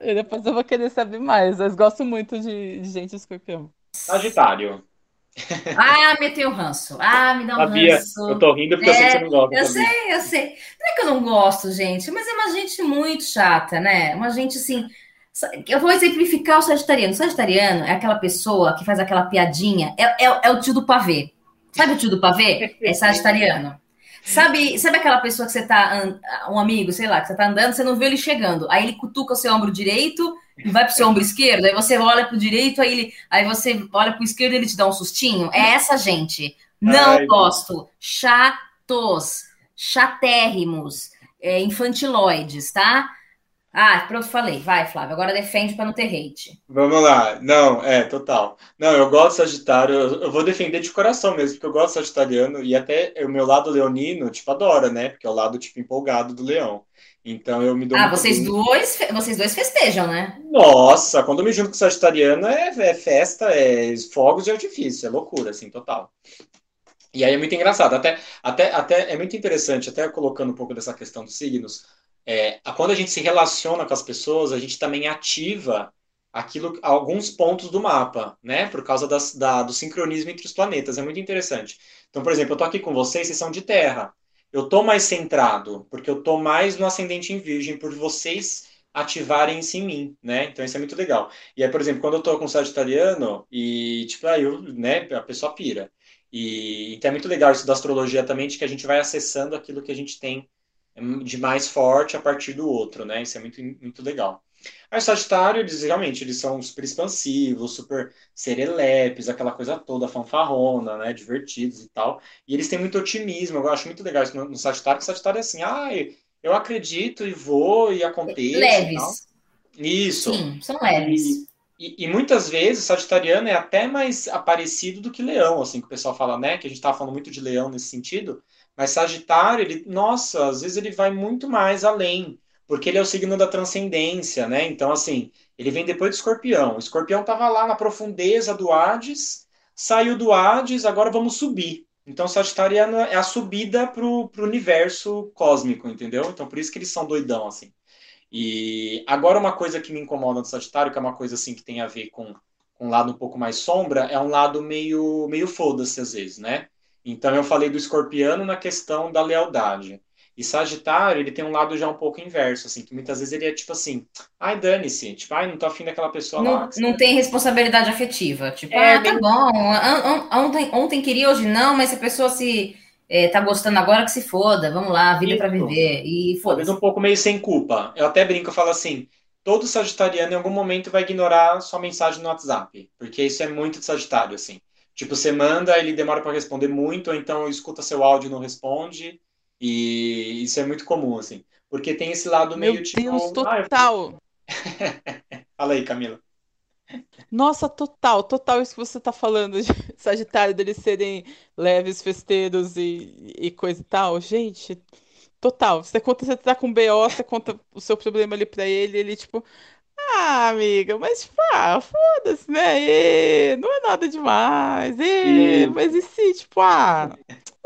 E depois eu vou querer saber mais. Mas gosto muito de, de gente escorpião.
Sagitário.
Ah, meteu o ranço. Ah, me dá um Sabia. ranço.
Eu tô rindo porque é, eu sei que você não gosta.
Eu sei, eu sei. Não é que eu não gosto, gente, mas é uma gente muito chata, né? Uma gente assim. Eu vou exemplificar o sagitariano. O sagitariano é aquela pessoa que faz aquela piadinha. É, é, é o tio do pavê. Sabe o tio do pavê? É sagitariano. Sabe, sabe aquela pessoa que você tá, um amigo, sei lá, que você tá andando, você não vê ele chegando, aí ele cutuca o seu ombro direito vai pro seu ombro esquerdo, aí você olha pro direito, aí, ele, aí você olha pro esquerdo e ele te dá um sustinho. É essa gente. Não Ai, gosto. Chatos, chatérrimos, é, infantiloides, tá? Ah, pronto, falei. Vai, Flávio. Agora defende para não ter hate.
Vamos lá. Não, é, total. Não, eu gosto Sagitário. Eu, eu vou defender de coração mesmo, porque eu gosto de Sagitariano. E até o meu lado leonino, tipo, adora, né? Porque é o lado, tipo, empolgado do leão. Então eu me dou
Ah, vocês bem. dois, vocês dois festejam, né?
Nossa, quando eu me junto com Sagitariano é, é festa, é fogos de artifício, é loucura, assim, total. E aí é muito engraçado, até, até, até é muito interessante, até colocando um pouco dessa questão dos signos, é, quando a gente se relaciona com as pessoas, a gente também ativa aquilo, alguns pontos do mapa, né? Por causa das, da, do sincronismo entre os planetas. É muito interessante. Então, por exemplo, eu tô aqui com vocês, vocês são de terra. Eu tô mais centrado, porque eu tô mais no ascendente em virgem, por vocês ativarem isso em mim, né? Então isso é muito legal. E aí, por exemplo, quando eu tô com sagitariano e, tipo, aí eu, né, a pessoa pira. E então é muito legal isso da astrologia também, de que a gente vai acessando aquilo que a gente tem de mais forte a partir do outro, né? Isso é muito, muito legal. Aí Sagitário, eles realmente eles são super expansivos, super serelepes, aquela coisa toda, fanfarrona, né? Divertidos e tal. E eles têm muito otimismo, eu acho muito legal isso no, no Sagitário, que Sagitário é assim, ah, eu acredito e vou e acontece.
Leves.
Isso.
Sim, são leves.
E, e, muitas vezes Sagitariano é até mais aparecido do que Leão, assim, que o pessoal fala, né? Que a gente estava falando muito de Leão nesse sentido. Mas Sagitário, ele, nossa, às vezes ele vai muito mais além, porque ele é o signo da transcendência, né? Então, assim, ele vem depois do Escorpião. O Escorpião estava lá na profundeza do Hades, saiu do Hades, agora vamos subir. Então, Sagitariano é a subida para o universo cósmico, entendeu? Então, por isso que eles são doidão, assim. E agora, uma coisa que me incomoda no Sagitário, que é uma coisa assim que tem a ver com, com um lado um pouco mais sombra, é um lado meio, meio foda-se às vezes, né? Então eu falei do escorpiano na questão da lealdade. E Sagitário, ele tem um lado já um pouco inverso, assim, que muitas vezes ele é tipo assim, ai, dane-se, tipo, ai, não tô afim daquela pessoa
não,
lá.
Não tem responsabilidade afetiva, tipo, é, ah, tá bom, ontem, ontem queria, hoje não, mas se a pessoa se é, tá gostando agora, que se foda, vamos lá, vida para viver, e foda-se.
um pouco meio sem culpa. Eu até brinco, eu falo assim, todo sagitariano em algum momento vai ignorar sua mensagem no WhatsApp, porque isso é muito de Sagitário, assim. Tipo, você manda, ele demora para responder muito, ou então escuta seu áudio e não responde. E isso é muito comum, assim. Porque tem esse lado
Meu
meio
tipo. Deus, total!
Fala aí, Camila.
Nossa, total, total isso que você tá falando de Sagitário, deles serem leves, festeiros e, e coisa e tal. Gente, total. Você conta, você tá com BO, você conta o seu problema ali pra ele, ele, tipo, ah, amiga, mas tipo, ah, foda-se, né? E, não é nada demais. E, mas e se, tipo, ah,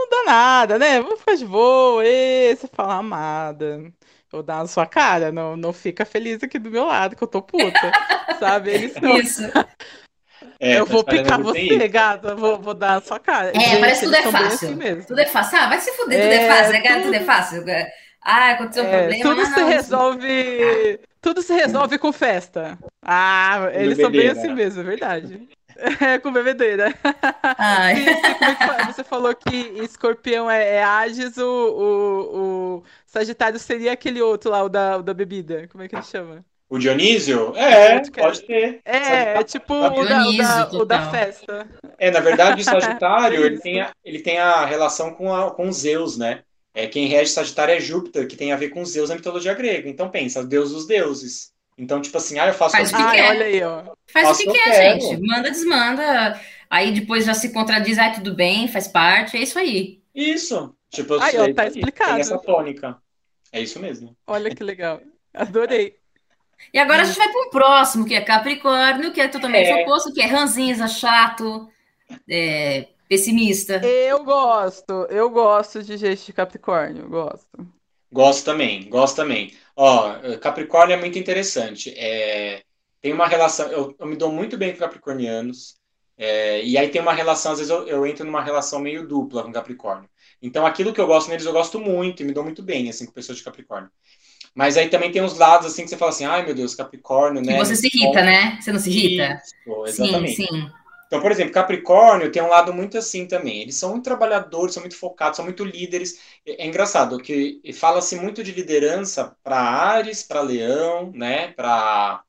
não dá nada, né? Vou ficar de boa. E você fala, amada, eu vou dar na sua cara, não, não fica feliz aqui do meu lado, que eu tô puta. sabe? Eles não.
Isso.
É, eu vou picar você, gata, vou, vou dar na sua cara.
É, Gente, parece que tudo é fácil. Assim tudo é fácil. Ah, vai se fuder, tudo é, é fácil, tudo... tudo é fácil. Ah, aconteceu um é, problema.
Tudo se resolve. Tudo se resolve com festa. Ah, eles são bem assim mesmo, é verdade. É, com bebedeira. Ai. É você falou que escorpião é, é Ages, o, o, o, Sagitário seria aquele outro lá, o da, o da bebida. Como é que ele chama?
O Dionísio? É, pode ter.
É, é tipo o da, o, da, o da, festa.
É, na verdade, o Sagitário ele tem a, ele tem a relação com, a, com Zeus, né? É, quem rege Sagitário é Júpiter, que tem a ver com Zeus na mitologia grega. Então pensa, Deus dos deuses. Então, tipo assim, ah, eu faço
Faz o que
ah,
quer.
olha aí, ó.
Faz o que quer, gente. Manda, desmanda. Aí depois já se contradiz, ah, tudo bem, faz parte, é isso aí.
Isso. Tipo,
aí, ó, tá explicado. Tem
essa tônica. É isso mesmo.
Olha que legal. Adorei.
E agora a gente vai para o próximo, que é Capricórnio, que é totalmente é. oposto, que é ranzinza, chato, é, pessimista.
Eu gosto, eu gosto de gente de Capricórnio, gosto.
Gosto também, gosto também. Ó, Capricórnio é muito interessante. É, tem uma relação, eu, eu, me dou muito bem com capricornianos, é, e aí tem uma relação, às vezes eu, eu, entro numa relação meio dupla com Capricórnio. Então aquilo que eu gosto neles eu gosto muito e me dou muito bem, assim, com pessoas de Capricórnio. Mas aí também tem uns lados, assim, que você fala assim, ai meu Deus, Capricórnio, né?
E você se irrita, né? Você não se irrita?
Isso, exatamente. Sim, sim. Então, por exemplo, Capricórnio tem um lado muito assim também. Eles são muito trabalhadores, são muito focados, são muito líderes. É, é engraçado que fala-se muito de liderança para Ares, para Leão, né? Para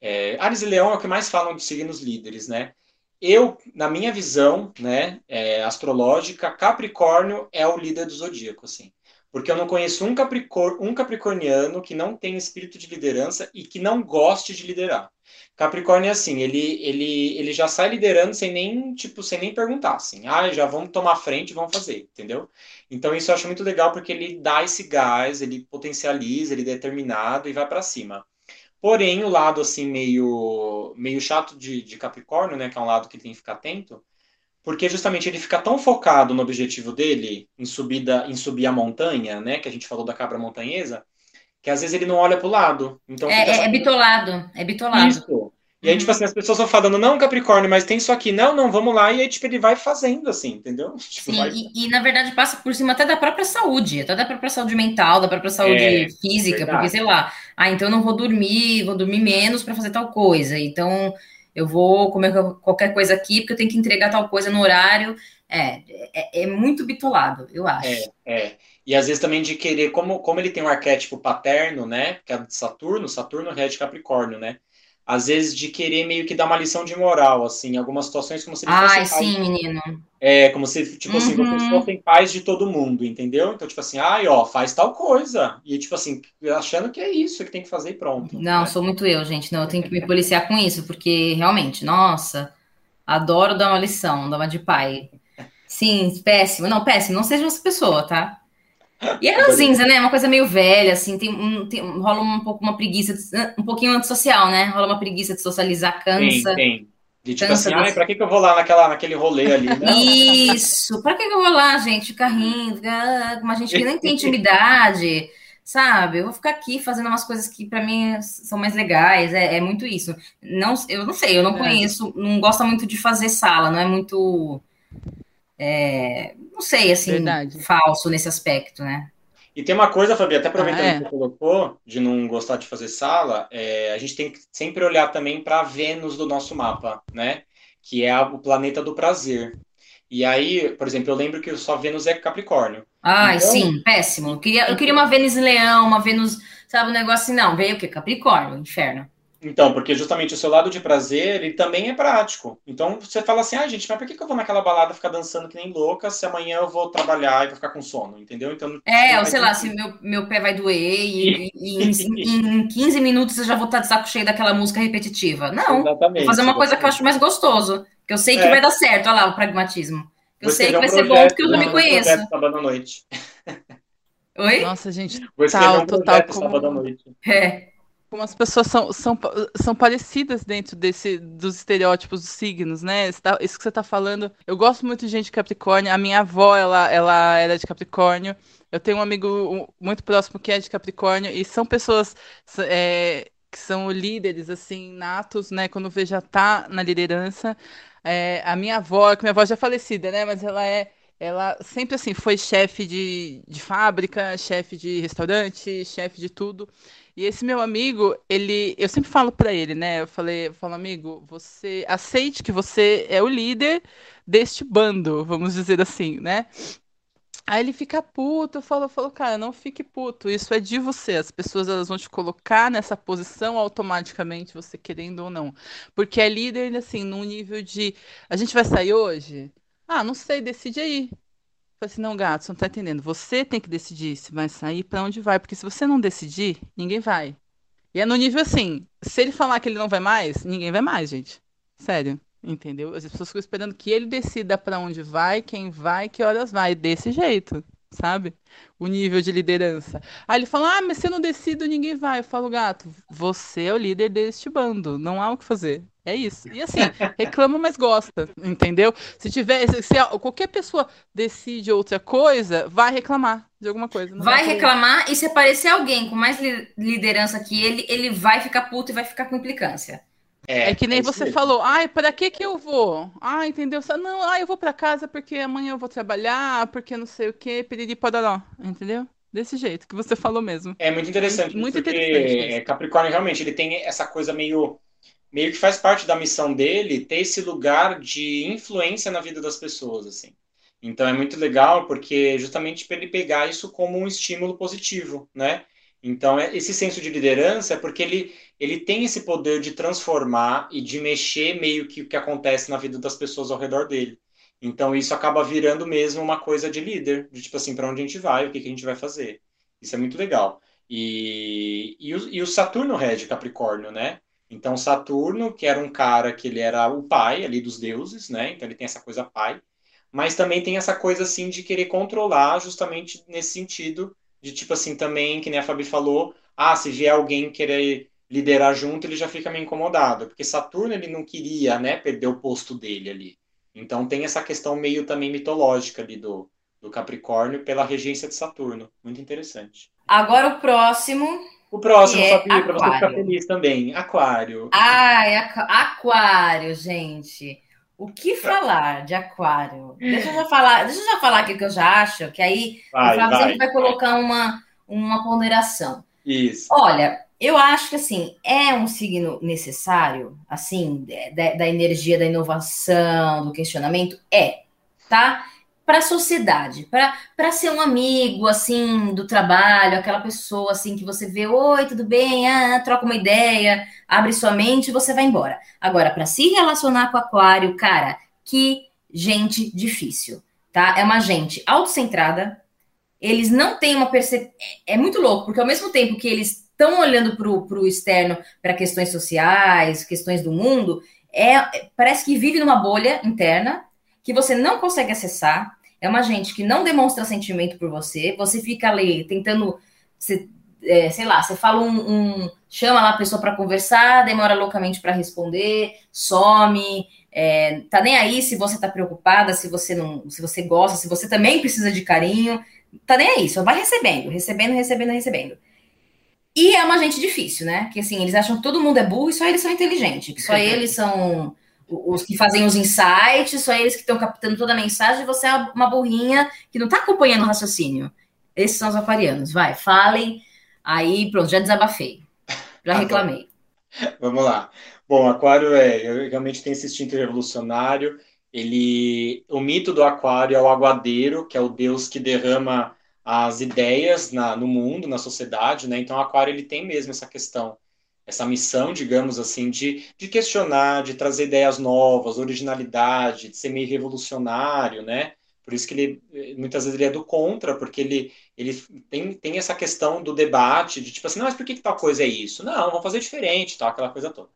é, Ares e Leão é o que mais falam de signos líderes, né? eu, na minha visão, né, é, astrológica, Capricórnio é o líder do zodíaco, assim. Porque eu não conheço um, capricor, um capricorniano que não tenha espírito de liderança e que não goste de liderar. Capricórnio é assim, ele, ele, ele já sai liderando sem nem, tipo, sem nem perguntar, assim, ah, já vamos tomar frente, vamos fazer, entendeu? Então isso eu acho muito legal porque ele dá esse gás, ele potencializa, ele é determinado e vai para cima. Porém, o lado assim meio meio chato de, de Capricórnio, né, que é um lado que tem que ficar atento, porque justamente ele fica tão focado no objetivo dele, em subida, em subir a montanha, né, que a gente falou da cabra montanhesa, que às vezes ele não olha para o lado. Então
é, é, é, bitolado, é bitolado. Isso.
E aí, tipo assim, as pessoas vão falando, não, Capricórnio, mas tem isso aqui. Não, não, vamos lá. E aí, tipo, ele vai fazendo, assim, entendeu? Tipo,
Sim,
vai...
e, e, na verdade passa por cima até da própria saúde, até da própria saúde mental, da própria saúde é, física, verdade. porque, sei lá, ah, então eu não vou dormir, vou dormir menos para fazer tal coisa. Então, eu vou comer qualquer coisa aqui, porque eu tenho que entregar tal coisa no horário. É, é, é muito bitolado, eu acho.
É, é. E às vezes também de querer, como, como ele tem um arquétipo paterno, né? Que é de Saturno, Saturno rege Capricórnio, né? às vezes de querer meio que dar uma lição de moral, assim, em algumas situações como se ele
Ai, fosse sim, pai, menino.
É, como se, tipo uhum. assim, uhum. fossem pais de todo mundo, entendeu? Então, tipo assim, ai, ó, faz tal coisa. E, tipo assim, achando que é isso que tem que fazer e pronto.
Não, né? sou muito eu, gente. Não, eu tenho que me policiar com isso, porque realmente, nossa, adoro dar uma lição, dar uma de pai. Sim, péssimo. Não, péssimo, não seja essa pessoa, tá? E é ranzinza, né? Uma coisa meio velha, assim, tem, um, tem, rola um pouco uma preguiça, um pouquinho antissocial, né? Rola uma preguiça de socializar, cansa.
Tem, tem. De tipo assim, ai, pra que, que eu vou lá naquela, naquele rolê ali? Não.
Isso, pra que, que eu vou lá, gente? Ficar rindo, com uma gente que nem tem intimidade, sabe? Eu vou ficar aqui fazendo umas coisas que para mim são mais legais, é, é, muito isso. Não, eu não sei, eu não é. conheço, não gosta muito de fazer sala, não é muito é, não sei, assim, Verdade. falso nesse aspecto, né?
E tem uma coisa, Fabi, até aproveitando ah, é. que você colocou, de não gostar de fazer sala, é, a gente tem que sempre olhar também para Vênus do nosso mapa, né? Que é o planeta do prazer. E aí, por exemplo, eu lembro que só Vênus é Capricórnio.
Ai, então... sim, péssimo. Eu queria, eu queria uma Vênus Leão, uma Vênus, sabe, um negócio assim, não, veio o quê? Capricórnio, inferno.
Então, porque justamente o seu lado de prazer, ele também é prático. Então, você fala assim, ah, gente, mas por que, eu vou naquela balada ficar dançando que nem louca se amanhã eu vou trabalhar e vou ficar com sono, entendeu? Então,
é, ou sei lá, se meu, meu pé vai doer e, e, em, em 15 minutos eu já vou estar de saco cheio daquela música repetitiva. Não, exatamente, vou fazer uma exatamente. coisa que eu acho mais gostoso, que eu sei que é. vai dar certo, olha lá o pragmatismo. Eu sei que vai ser bom porque eu já me conheço. Um
sábado à noite.
Oi?
Nossa, gente, vou total, um total. Como... Sábado à noite.
É
como as pessoas são, são, são parecidas dentro desse dos estereótipos dos signos, né? Tá, isso que você está falando. Eu gosto muito de gente de Capricórnio. A minha avó, ela, ela era de Capricórnio. Eu tenho um amigo muito próximo que é de Capricórnio. E são pessoas é, que são líderes, assim, natos, né? Quando vê já tá na liderança. É, a minha avó, que minha avó já é falecida, né? Mas ela é ela sempre assim foi chefe de, de fábrica, chefe de restaurante, chefe de tudo. E esse meu amigo, ele, eu sempre falo para ele, né? Eu falei, eu falo, amigo, você aceite que você é o líder deste bando, vamos dizer assim, né? Aí ele fica puto, eu falo, falo, cara, não fique puto, isso é de você. As pessoas elas vão te colocar nessa posição automaticamente, você querendo ou não. Porque é líder, assim, num nível de. A gente vai sair hoje? Ah, não sei, decide aí. Falei assim, não, gato, você não tá entendendo. Você tem que decidir se vai sair para onde vai, porque se você não decidir, ninguém vai. E é no nível assim, se ele falar que ele não vai mais, ninguém vai mais, gente. Sério, entendeu? As pessoas ficam esperando que ele decida para onde vai, quem vai, que horas vai, desse jeito, sabe? O nível de liderança. Aí ele fala: "Ah, mas se eu não decido, ninguém vai". Eu falo: "Gato, você é o líder deste bando, não há o que fazer. É isso. E assim, reclama, mas gosta, entendeu? Se tiver, se qualquer pessoa decide outra coisa, vai reclamar de alguma coisa.
Vai, vai reclamar e se aparecer alguém com mais liderança que ele, ele vai ficar puto e vai ficar com implicância.
É, é que nem é você mesmo. falou, ai, para que que eu vou? Ah, entendeu? Não, ah, eu vou para casa porque amanhã eu vou trabalhar, porque não sei o que, piriri podoró, entendeu? Desse jeito que você falou mesmo.
É muito interessante, muito porque interessante Capricórnio realmente ele tem essa coisa meio meio que faz parte da missão dele ter esse lugar de influência na vida das pessoas, assim. Então é muito legal porque justamente para ele pegar isso como um estímulo positivo, né? Então, é, esse senso de liderança é porque ele, ele tem esse poder de transformar e de mexer meio que o que acontece na vida das pessoas ao redor dele. Então, isso acaba virando mesmo uma coisa de líder, de tipo assim, para onde a gente vai, o que, que a gente vai fazer. Isso é muito legal. E, e, o, e o Saturno rege Capricórnio, né? Então, Saturno, que era um cara que ele era o pai ali dos deuses, né? Então, ele tem essa coisa pai. Mas também tem essa coisa, assim, de querer controlar, justamente nesse sentido, de tipo assim, também, que nem a Fabi falou, ah, se vier alguém querer liderar junto, ele já fica meio incomodado. Porque Saturno, ele não queria, né, perder o posto dele ali. Então, tem essa questão meio também mitológica ali do, do Capricórnio pela regência de Saturno. Muito interessante.
Agora o próximo
o próximo, é Fabi, para você ficar feliz também. Aquário.
Ai, aquário, gente. O que falar de aquário? Deixa eu já falar, deixa eu já falar aqui o que eu já acho, que aí vai, o Flávio vai, sempre vai colocar uma, uma ponderação.
Isso.
Olha, eu acho que assim, é um signo necessário, assim, da, da energia da inovação, do questionamento? É, tá? Para a sociedade, para ser um amigo assim do trabalho, aquela pessoa assim que você vê, oi, tudo bem? Ah, troca uma ideia, abre sua mente e você vai embora. Agora, para se relacionar com o aquário, cara, que gente difícil, tá? É uma gente autocentrada, eles não têm uma percepção. É, é muito louco, porque ao mesmo tempo que eles estão olhando para o externo, para questões sociais, questões do mundo, é, parece que vive numa bolha interna que você não consegue acessar, é uma gente que não demonstra sentimento por você, você fica ali tentando, você, é, sei lá, você fala um, um chama lá a pessoa para conversar, demora loucamente para responder, some, é, tá nem aí se você tá preocupada, se você não, se você gosta, se você também precisa de carinho, tá nem aí, só vai recebendo, recebendo, recebendo, recebendo. E é uma gente difícil, né? Que assim, eles acham que todo mundo é burro e só eles são inteligentes, que só eles são os que fazem os insights, só eles que estão captando toda a mensagem, e você é uma burrinha que não está acompanhando o raciocínio. Esses são os aquarianos. Vai, falem. Aí, pronto, já desabafei. Já reclamei.
Vamos lá. Bom, aquário é, realmente tem esse instinto revolucionário. Ele, o mito do aquário é o aguadeiro, que é o deus que derrama as ideias na, no mundo, na sociedade, né? Então, o aquário ele tem mesmo essa questão essa missão, digamos assim, de, de questionar, de trazer ideias novas, originalidade, de ser meio revolucionário, né? Por isso que ele, muitas vezes, ele é do contra, porque ele, ele tem, tem essa questão do debate, de tipo assim, não, mas por que, que tal coisa é isso? Não, vamos fazer diferente, tal, aquela coisa toda.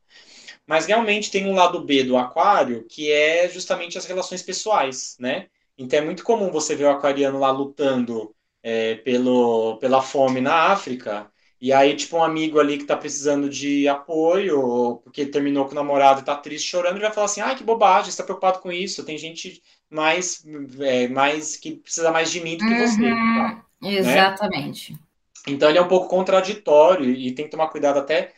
Mas realmente tem um lado B do aquário, que é justamente as relações pessoais, né? Então é muito comum você ver o aquariano lá lutando é, pelo, pela fome na África, e aí, tipo, um amigo ali que tá precisando de apoio, porque terminou com o namorado e tá triste, chorando, ele vai falar assim, ai, que bobagem, você tá preocupado com isso, tem gente mais, é, mais que precisa mais de mim do que uhum, você. Tá?
Exatamente. Né?
Então ele é um pouco contraditório e tem que tomar cuidado até,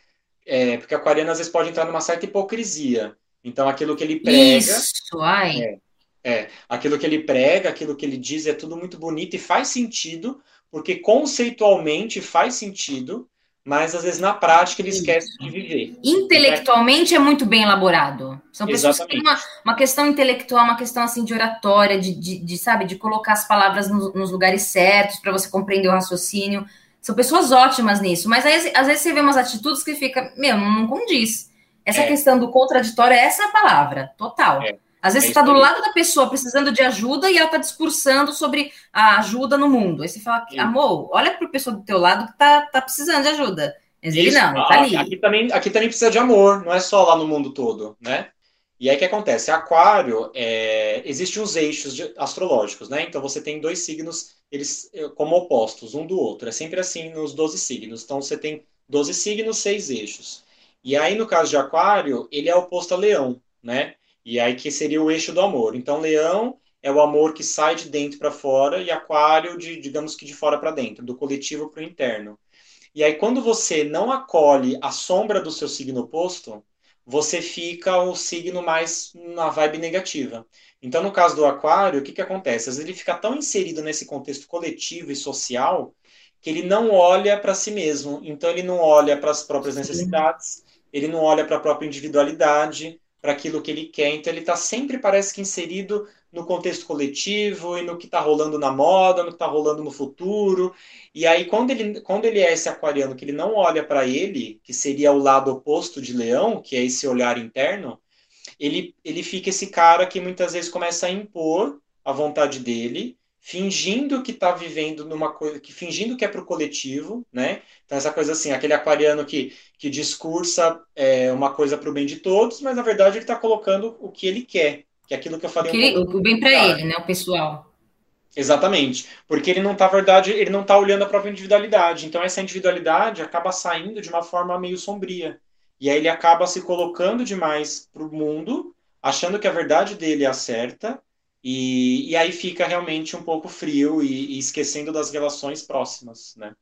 é, porque aquariano às vezes pode entrar numa certa hipocrisia. Então aquilo que ele prega...
Isso, ai...
É, é, aquilo que ele prega, aquilo que ele diz é tudo muito bonito e faz sentido, porque conceitualmente faz sentido, mas às vezes na prática ele esquece de viver.
Intelectualmente é muito bem elaborado. São pessoas Exatamente. que têm uma, uma questão intelectual, uma questão assim de oratória, de, de, de sabe, de colocar as palavras no, nos lugares certos para você compreender o raciocínio. São pessoas ótimas nisso, mas aí, às vezes você vê umas atitudes que fica, meu, não, condiz. Essa é. questão do contraditório, essa é a palavra, total. É. Às vezes é você está do lado da pessoa precisando de ajuda e ela está discursando sobre a ajuda no mundo. Aí você fala, amor, olha para a pessoa do teu lado que está tá precisando de ajuda. Mas ele não, ele tá ali.
Aqui também, aqui também precisa de amor, não é só lá no mundo todo, né? E aí o que acontece? Aquário, é, existem os eixos de, astrológicos, né? Então você tem dois signos, eles eh, como opostos, um do outro. É sempre assim nos 12 signos. Então você tem 12 signos, seis eixos. E aí, no caso de Aquário, ele é oposto a Leão, né? E aí que seria o eixo do amor. Então, leão é o amor que sai de dentro para fora e aquário, de, digamos que de fora para dentro, do coletivo para o interno. E aí, quando você não acolhe a sombra do seu signo oposto, você fica o signo mais na vibe negativa. Então, no caso do aquário, o que, que acontece? Às vezes ele fica tão inserido nesse contexto coletivo e social que ele não olha para si mesmo. Então, ele não olha para as próprias necessidades, ele não olha para a própria individualidade, para aquilo que ele quer. Então ele está sempre parece que inserido no contexto coletivo e no que está rolando na moda, no que está rolando no futuro. E aí, quando ele, quando ele é esse aquariano que ele não olha para ele, que seria o lado oposto de leão, que é esse olhar interno, ele, ele fica esse cara que muitas vezes começa a impor a vontade dele, fingindo que está vivendo numa coisa, que fingindo que é para o coletivo, né? Então essa coisa assim, aquele aquariano que, que discursa é, uma coisa para o bem de todos, mas na verdade ele está colocando o que ele quer, que é aquilo que eu falei.
Um o bem para ele, né? O pessoal.
Exatamente, porque ele não está verdade, ele não está olhando a própria individualidade. Então essa individualidade acaba saindo de uma forma meio sombria. E aí ele acaba se colocando demais para o mundo, achando que a verdade dele é a certa, e, e aí fica realmente um pouco frio e, e, esquecendo das relações próximas, né?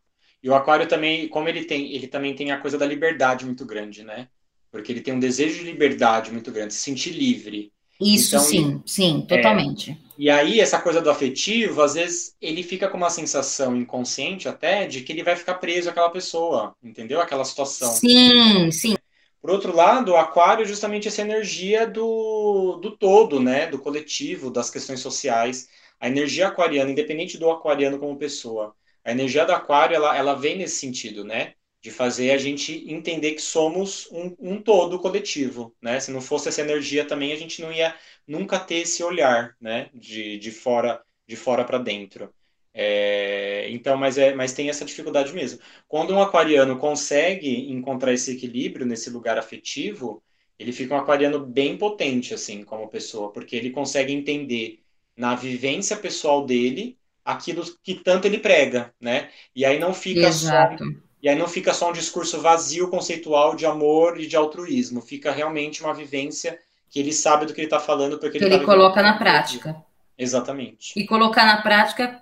E o aquário também, como ele tem, ele também tem a coisa da liberdade muito grande, né? Porque ele tem um desejo de liberdade muito grande, se sentir livre.
Isso então, sim, ele, sim, totalmente. É,
e aí, essa coisa do afetivo, às vezes, ele fica com uma sensação inconsciente até de que ele vai ficar preso àquela pessoa, entendeu? Aquela situação.
Sim, sim.
Por outro lado, o aquário é justamente essa energia do, do todo, né? Do coletivo, das questões sociais. A energia aquariana, independente do aquariano como pessoa, a energia do aquário, ela, ela vem nesse sentido, né? De fazer a gente entender que somos um, um todo coletivo, né? Se não fosse essa energia também, a gente não ia nunca ter esse olhar, né? De, de fora de fora para dentro. É, então, mas, é, mas tem essa dificuldade mesmo. Quando um aquariano consegue encontrar esse equilíbrio nesse lugar afetivo, ele fica um aquariano bem potente, assim, como pessoa, porque ele consegue entender na vivência pessoal dele aquilo que tanto ele prega, né? E aí não fica Exato. só e aí não fica só um discurso vazio conceitual de amor e de altruísmo, fica realmente uma vivência que ele sabe do que ele está falando porque
ele, ele tá coloca na prática.
Exatamente.
E colocar na prática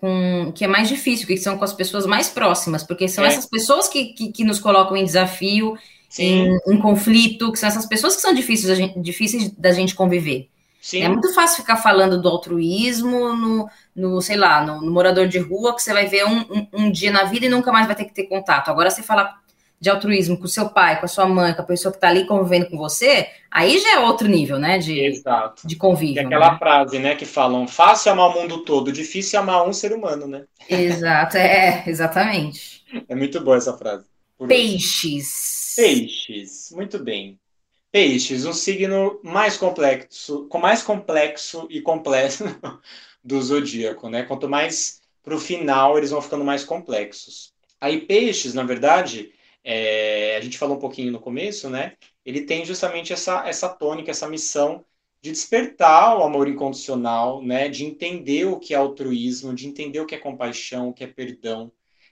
com que é mais difícil, que são com as pessoas mais próximas, porque são é. essas pessoas que, que, que, nos colocam em desafio, em, em, conflito, que são essas pessoas que são difíceis gente, difíceis da gente conviver. Sim. É muito fácil ficar falando do altruísmo no, no sei lá, no, no morador de rua, que você vai ver um, um, um, dia na vida e nunca mais vai ter que ter contato. Agora, você fala de altruísmo com seu pai, com a sua mãe, com a pessoa que está ali convivendo com você, aí já é outro nível, né? De, Exato. de convívio.
E aquela né? frase, né, que falam, fácil amar o mundo todo, difícil amar um ser humano, né?
Exato, é, exatamente.
É muito boa essa frase.
Peixes.
Peixes, muito bem. Peixes, um signo mais complexo, com mais complexo e complexo do zodíaco, né? Quanto mais para o final, eles vão ficando mais complexos. Aí, peixes, na verdade, é, a gente falou um pouquinho no começo, né? Ele tem justamente essa, essa tônica, essa missão de despertar o amor incondicional, né? De entender o que é altruísmo, de entender o que é compaixão, o que é perdão,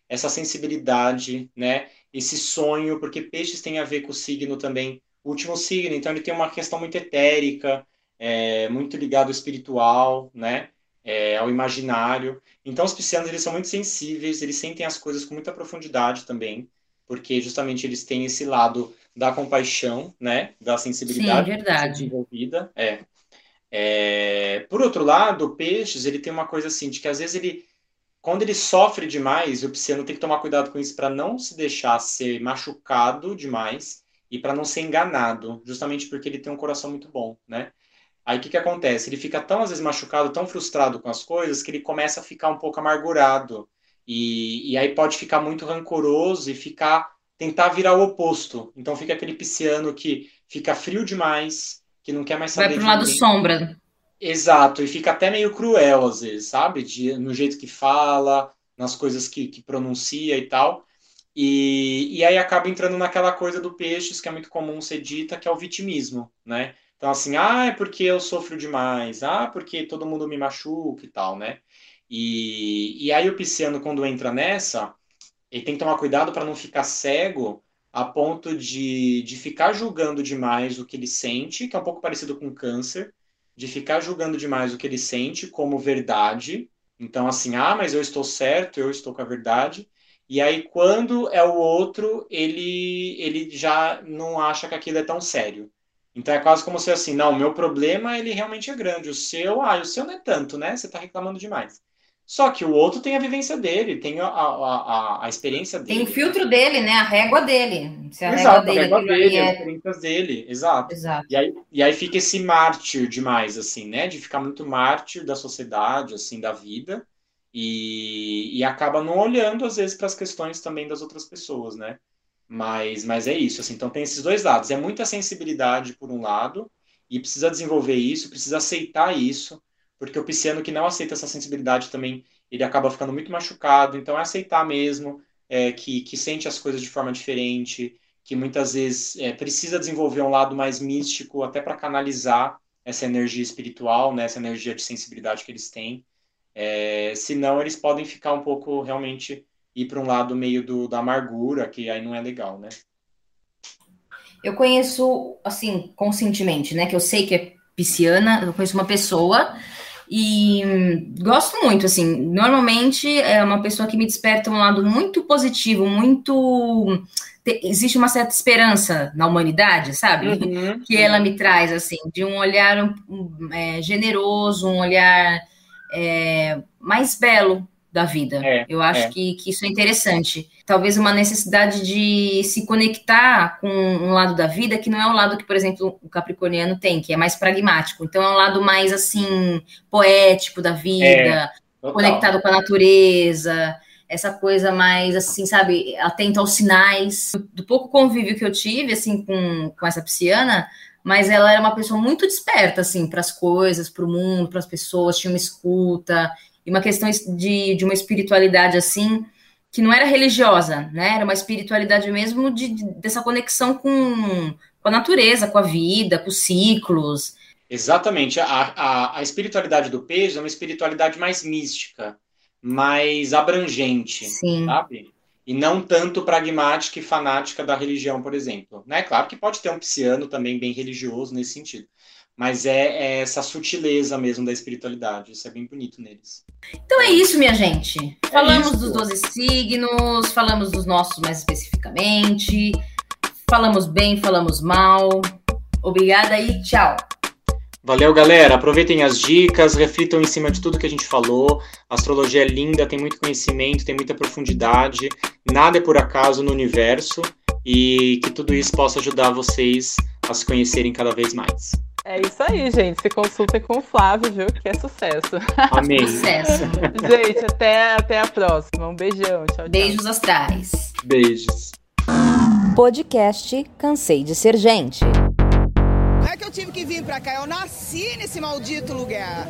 essa sensibilidade, né? Esse sonho, porque peixes tem a ver com o signo também, último signo, então ele tem uma questão muito etérica, é, muito ligado ao espiritual, né? É, ao imaginário. Então os piscianos eles são muito sensíveis, eles sentem as coisas com muita profundidade também porque justamente eles têm esse lado da compaixão, né, da sensibilidade
Sim, verdade.
desenvolvida. É. é. Por outro lado, o peixes ele tem uma coisa assim de que às vezes ele, quando ele sofre demais, o pisciano tem que tomar cuidado com isso para não se deixar ser machucado demais e para não ser enganado, justamente porque ele tem um coração muito bom, né? Aí o que, que acontece? Ele fica tão às vezes machucado, tão frustrado com as coisas que ele começa a ficar um pouco amargurado e, e aí pode ficar muito rancoroso e ficar tentar virar o oposto. Então fica aquele pisciano que fica frio demais, que não quer mais saber.
Vai para o lado sombra.
Exato, e fica até meio cruel às vezes, sabe? De, no jeito que fala, nas coisas que, que pronuncia e tal. E, e aí acaba entrando naquela coisa do peixes, que é muito comum ser dita, que é o vitimismo, né? Então, assim, ah, é porque eu sofro demais, ah, porque todo mundo me machuca e tal, né? E, e aí o pisciano, quando entra nessa, ele tem que tomar cuidado para não ficar cego a ponto de, de ficar julgando demais o que ele sente, que é um pouco parecido com câncer, de ficar julgando demais o que ele sente como verdade. Então, assim, ah, mas eu estou certo, eu estou com a verdade. E aí, quando é o outro, ele, ele já não acha que aquilo é tão sério. Então é quase como se assim, não, o meu problema ele realmente é grande, o seu, ah, o seu não é tanto, né? Você está reclamando demais. Só que o outro tem a vivência dele, tem a, a, a, a experiência dele.
Tem o filtro dele, né? A régua dele.
Se a exato, régua dele, a régua dele, é... as experiências dele, exato.
exato.
E, aí, e aí fica esse mártir demais, assim, né? De ficar muito mártir da sociedade, assim, da vida. E, e acaba não olhando, às vezes, para as questões também das outras pessoas, né? Mas, mas é isso, assim, então tem esses dois lados. É muita sensibilidade, por um lado, e precisa desenvolver isso, precisa aceitar isso, porque o pisciano que não aceita essa sensibilidade também, ele acaba ficando muito machucado, então é aceitar mesmo é, que, que sente as coisas de forma diferente, que muitas vezes é, precisa desenvolver um lado mais místico, até para canalizar essa energia espiritual, né, essa energia de sensibilidade que eles têm, é, senão eles podem ficar um pouco, realmente, ir para um lado meio do, da amargura, que aí não é legal, né?
Eu conheço, assim, conscientemente, né, que eu sei que é pisciana, eu conheço uma pessoa e gosto muito, assim, normalmente é uma pessoa que me desperta um lado muito positivo, muito. Existe uma certa esperança na humanidade, sabe? Uhum. Que ela me traz, assim, de um olhar é, generoso, um olhar é, mais belo da vida. É, Eu acho é. que, que isso é interessante. Talvez uma necessidade de se conectar com um lado da vida que não é o lado que, por exemplo, o capricorniano tem, que é mais pragmático. Então é um lado mais assim poético da vida, é, conectado com a natureza, essa coisa mais assim, sabe, atento aos sinais. Do pouco convívio que eu tive assim com, com essa pisciana, mas ela era uma pessoa muito desperta assim para as coisas, para o mundo, para as pessoas, tinha uma escuta e uma questão de, de uma espiritualidade assim que não era religiosa, né? Era uma espiritualidade mesmo de, de, dessa conexão com, com a natureza, com a vida, com os ciclos.
Exatamente. A, a, a espiritualidade do peixe é uma espiritualidade mais mística, mais abrangente,
Sim.
sabe? E não tanto pragmática e fanática da religião, por exemplo. Né? Claro que pode ter um pisciano também bem religioso nesse sentido mas é, é, essa sutileza mesmo da espiritualidade. Isso é bem bonito neles.
Então é isso, minha gente. É falamos isso. dos 12 signos, falamos dos nossos mais especificamente, falamos bem, falamos mal. Obrigada e tchau.
Valeu, galera. Aproveitem as dicas, reflitam em cima de tudo que a gente falou. A astrologia é linda, tem muito conhecimento, tem muita profundidade. Nada é por acaso no universo e que tudo isso possa ajudar vocês a se conhecerem cada vez mais.
É isso aí, gente. Se consultem com o Flávio, viu? Que é sucesso.
Amém.
Sucesso.
gente, até, até a próxima. Um beijão. Tchau, tchau.
Beijos astrais.
Beijos.
Podcast Cansei de Ser Gente.
Que eu tive que vir pra cá, eu nasci nesse maldito lugar.